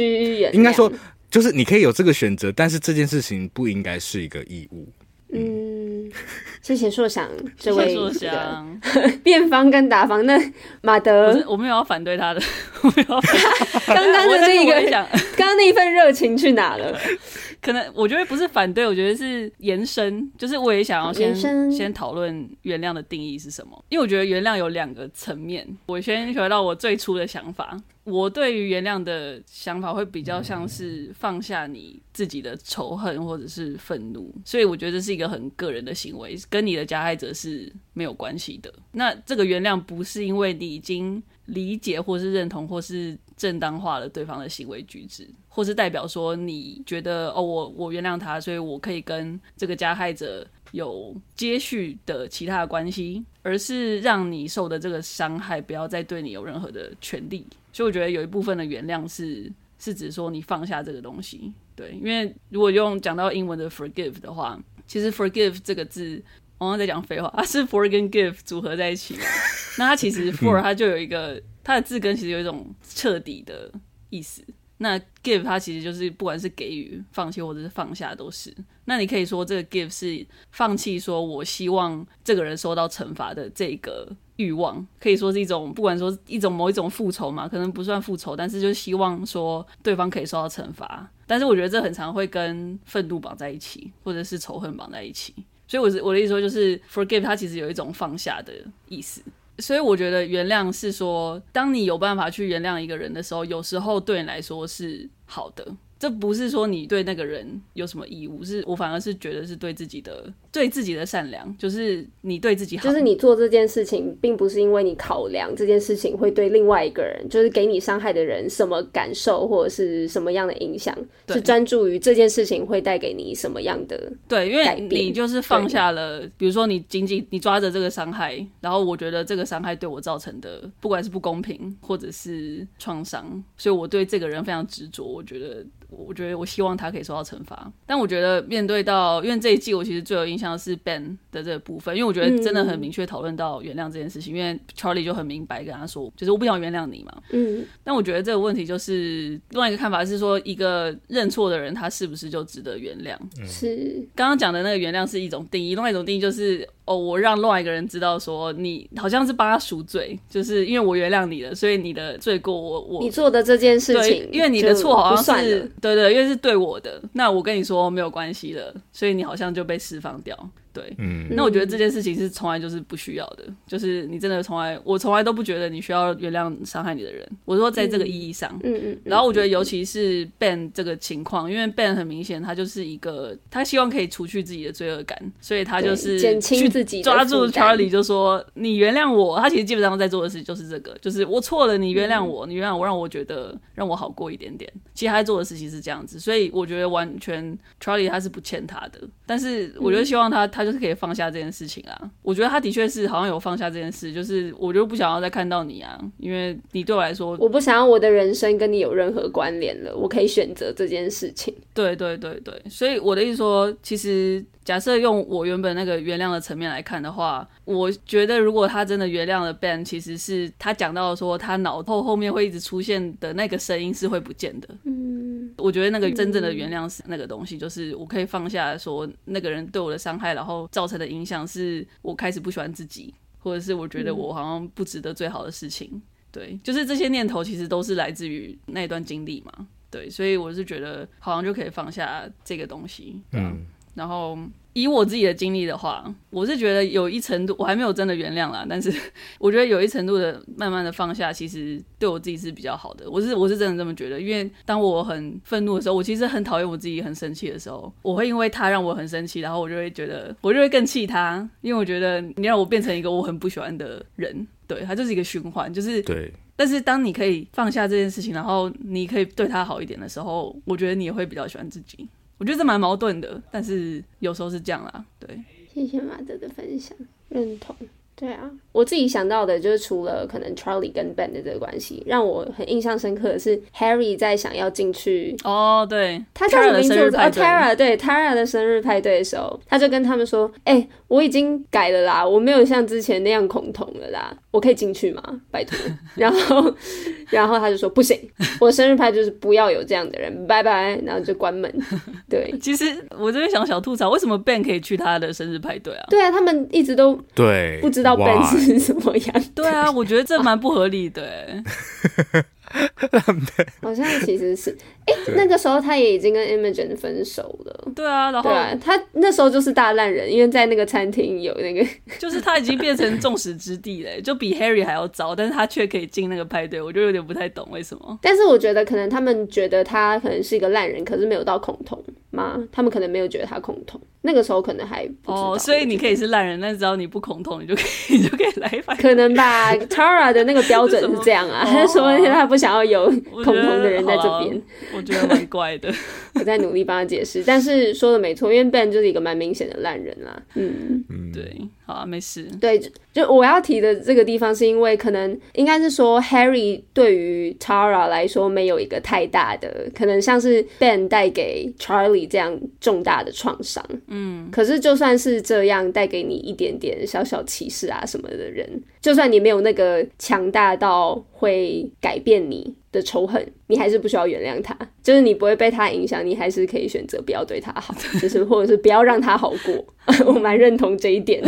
应该说，就是你可以有这个选择，但是这件事情不应该是一个义务。嗯，谢谢硕想这位硕想辩方跟打方。那马德，我，我没有要反对他的，我没有要反对。刚刚的那个，刚刚那一份热情去哪了？可能我觉得不是反对，我觉得是延伸，就是我也想要先先讨论原谅的定义是什么，因为我觉得原谅有两个层面。我先回到我最初的想法，我对于原谅的想法会比较像是放下你自己的仇恨或者是愤怒，所以我觉得这是一个很个人的行为，跟你的加害者是没有关系的。那这个原谅不是因为你已经理解或是认同或是正当化了对方的行为举止。或是代表说你觉得哦，我我原谅他，所以我可以跟这个加害者有接续的其他的关系，而是让你受的这个伤害不要再对你有任何的权利。所以我觉得有一部分的原谅是是指说你放下这个东西，对，因为如果用讲到英文的 forgive 的话，其实 forgive 这个字，我刚刚在讲废话，它 是 forgive 组合在一起，那它其实 for 它就有一个它的字根，其实有一种彻底的意思。那 give 它其实就是不管是给予、放弃或者是放下都是。那你可以说这个 give 是放弃，说我希望这个人受到惩罚的这个欲望，可以说是一种不管说一种某一种复仇嘛，可能不算复仇，但是就希望说对方可以受到惩罚。但是我觉得这很常会跟愤怒绑在一起，或者是仇恨绑在一起。所以我是我的意思说，就是 forgive 它其实有一种放下的意思。所以我觉得原谅是说，当你有办法去原谅一个人的时候，有时候对你来说是好的。这不是说你对那个人有什么义务，是我反而是觉得是对自己的对自己的善良，就是你对自己好，就是你做这件事情，并不是因为你考量这件事情会对另外一个人，就是给你伤害的人什么感受或者是什么样的影响，是专注于这件事情会带给你什么样的对，因为你就是放下了，比如说你仅仅你抓着这个伤害，然后我觉得这个伤害对我造成的，不管是不公平或者是创伤，所以我对这个人非常执着，我觉得。我觉得我希望他可以受到惩罚，但我觉得面对到，因为这一季我其实最有印象的是 Ben 的这个部分，因为我觉得真的很明确讨论到原谅这件事情，嗯、因为 Charlie 就很明白跟他说，就是我不想原谅你嘛。嗯。但我觉得这个问题就是另外一个看法是说，一个认错的人他是不是就值得原谅？是。刚刚讲的那个原谅是一种定义，另外一种定义就是。哦，我让另外一个人知道说，你好像是帮他赎罪，就是因为我原谅你了，所以你的罪过我我你做的这件事情，因为你的错好像是对，对对，因为是对我的，那我跟你说没有关系了，所以你好像就被释放掉。对，嗯，那我觉得这件事情是从来就是不需要的，就是你真的从来，我从来都不觉得你需要原谅伤害你的人。我说在这个意义上，嗯嗯，然后我觉得尤其是 Ben 这个情况，因为 Ben 很明显他就是一个，他希望可以除去自己的罪恶感，所以他就是减轻自己，抓住 Charlie 就说你原谅我。他其实基本上在做的事就是这个，就是我错了，你原谅我，你原谅我，让我觉得让我好过一点点。其实他在做的事情是这样子，所以我觉得完全 Charlie 他是不欠他的，但是我觉得希望他他。就是可以放下这件事情啊，我觉得他的确是好像有放下这件事，就是我就不想要再看到你啊，因为你对我来说，我不想要我的人生跟你有任何关联了，我可以选择这件事情。对对对对，所以我的意思说，其实。假设用我原本那个原谅的层面来看的话，我觉得如果他真的原谅了 Ben，其实是他讲到说他脑后后面会一直出现的那个声音是会不见的。嗯，我觉得那个真正的原谅是那个东西，就是我可以放下说那个人对我的伤害，然后造成的影响是我开始不喜欢自己，或者是我觉得我好像不值得最好的事情。对，就是这些念头其实都是来自于那一段经历嘛。对，所以我是觉得好像就可以放下这个东西。嗯。然后以我自己的经历的话，我是觉得有一程度我还没有真的原谅啦，但是我觉得有一程度的慢慢的放下，其实对我自己是比较好的。我是我是真的这么觉得，因为当我很愤怒的时候，我其实很讨厌我自己很生气的时候，我会因为他让我很生气，然后我就会觉得我就会更气他，因为我觉得你让我变成一个我很不喜欢的人，对，他就是一个循环，就是对。但是当你可以放下这件事情，然后你可以对他好一点的时候，我觉得你也会比较喜欢自己。我觉得这蛮矛盾的，但是有时候是这样啦。对，谢谢马德的分享，认同。对啊，我自己想到的就是除了可能 Charlie 跟 Ben 的这个关系，让我很印象深刻的是 Harry 在想要进去哦，对，他叫什么名字？哦，Tara，对，Tara 的生日派对的时候，他就跟他们说：“哎、欸，我已经改了啦，我没有像之前那样恐同了啦，我可以进去吗？拜托。”然后，然后他就说：“不行，我生日派就是不要有这样的人，拜拜。”然后就关门。对，其实我这边想小吐槽，为什么 Ben 可以去他的生日派对啊？对啊，他们一直都对不知道。Ben 是什么样？对啊，我觉得这蛮不合理的。好像其实是，哎、欸，那个时候他也已经跟 Imogen 分手了。对啊，然后啊他那时候就是大烂人，因为在那个餐厅有那个 就是他已经变成众矢之的了，就比 Harry 还要糟，但是他却可以进那个派对，我就有点不太懂为什么。但是我觉得可能他们觉得他可能是一个烂人，可是没有到恐同吗？他们可能没有觉得他恐同。那个时候可能还不知道，哦，所以你可以是烂人，但只要你不恐同，你就可以，你就可以来一可能吧，Tara 的那个标准是这样啊，他说他不想要有恐同的人在这边，我觉得蛮怪的。我在努力帮他解释，但是说的没错，因为 Ben 就是一个蛮明显的烂人啦。嗯，对，好啊，没事。对，就我要提的这个地方，是因为可能应该是说 Harry 对于 Tara 来说没有一个太大的，可能像是 Ben 带给 Charlie 这样重大的创伤。嗯，可是就算是这样带给你一点点小小歧视啊什么的人，就算你没有那个强大到会改变你的仇恨，你还是不需要原谅他。就是你不会被他影响，你还是可以选择不要对他好，就是或者是不要让他好过。我蛮认同这一点。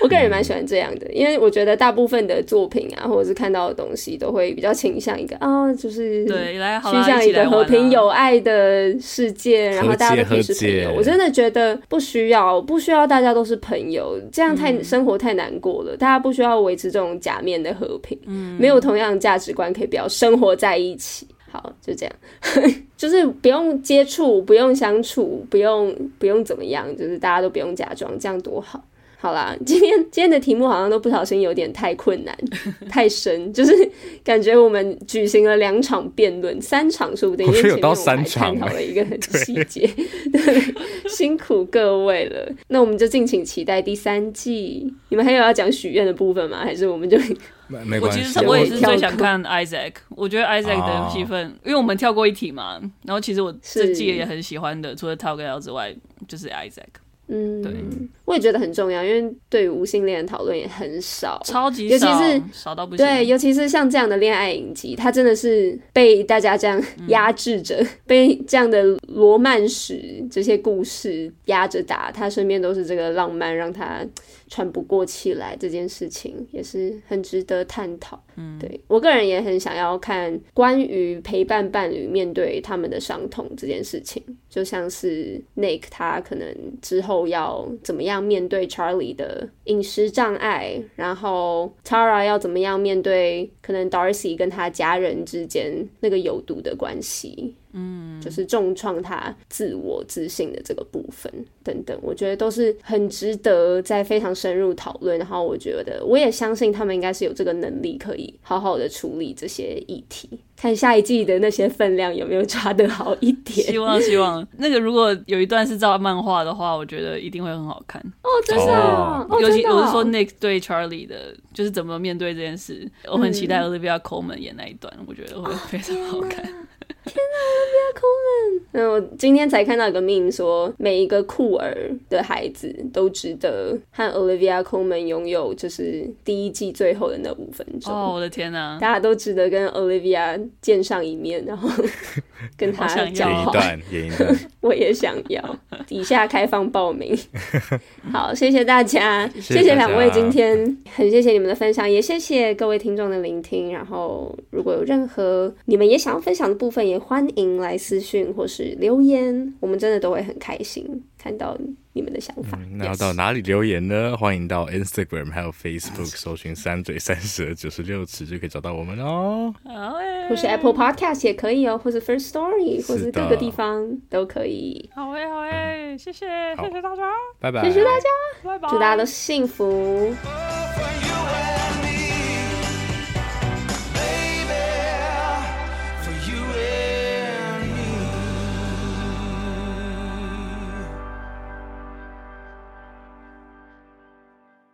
我个人也蛮喜欢这样的，因为我觉得大部分的作品啊，或者是看到的东西，都会比较倾向一个啊、哦，就是对，来趋向一个和平友爱的世界，然后大家都可以是朋友。我真的觉得不需要，不需要大家都是朋友，这样太、嗯、生活太难过了。大家不需要维持这种假面的和平，嗯，没有同样的价值观可以不要生活在一起。好，就这样，就是不用接触，不用相处，不用不用怎么样，就是大家都不用假装，这样多好。好啦，今天今天的题目好像都不小心有点太困难、太深，就是感觉我们举行了两场辩论，三场说不定，因为前面我们还探讨了一个很细节，对，辛苦各位了。那我们就敬请期待第三季。你们还有要讲许愿的部分吗？还是我们就没没关系？我其实我也是最想看 Isaac，我觉得 Isaac 的戏份，因为我们跳过一题嘛。然后其实我这季也很喜欢的，除了 Tao 跟 L 之外，就是 Isaac。嗯，对，我也觉得很重要，因为对于无性恋的讨论也很少，超级少，尤其是少到不行。对，尤其是像这样的恋爱影集，它真的是被大家这样压制着，嗯、被这样的罗曼史这些故事压着打，他身边都是这个浪漫，让他喘不过气来，这件事情也是很值得探讨。嗯，对，我个人也很想要看关于陪伴伴侣面对他们的伤痛这件事情，就像是 Nick 他可能之后要怎么样面对 Charlie 的饮食障碍，然后 Tara 要怎么样面对可能 Darcy 跟他家人之间那个有毒的关系。嗯，就是重创他自我自信的这个部分等等，我觉得都是很值得在非常深入讨论。然后我觉得，我也相信他们应该是有这个能力，可以好好的处理这些议题。看下一季的那些分量有没有抓得好一点。希望希望那个如果有一段是照漫画的话，我觉得一定会很好看。哦，真的，哦、尤其我是说 Nick 对 Charlie 的，就是怎么面对这件事，我很期待 Olivia Colman 演那一段，我觉得会非常好看。哦天哪，Olivia Colman！嗯，我今天才看到一个 meme 说，每一个酷儿的孩子都值得和 Olivia Colman 拥有，就是第一季最后的那五分钟。哦，我的天哪！大家都值得跟 Olivia 见上一面，然后 跟他讲话。演一段，演一段。我也想要。底下开放报名。好，谢谢大家，谢谢两位，今天很谢谢你们的分享，也谢谢各位听众的聆听。然后，如果有任何你们也想要分享的部分，也欢迎来私讯或是留言，我们真的都会很开心看到你们的想法。嗯、那要到哪里留言呢？欢迎到 Instagram 还有 Facebook 搜寻“三嘴三舌九十六尺”就可以找到我们哦。好诶，或是 Apple Podcast 也可以哦，或是 First Story，或是各个地方都可以。好诶，好诶，谢谢，谢谢大家，拜拜，谢谢大家，拜拜，祝大家都幸福。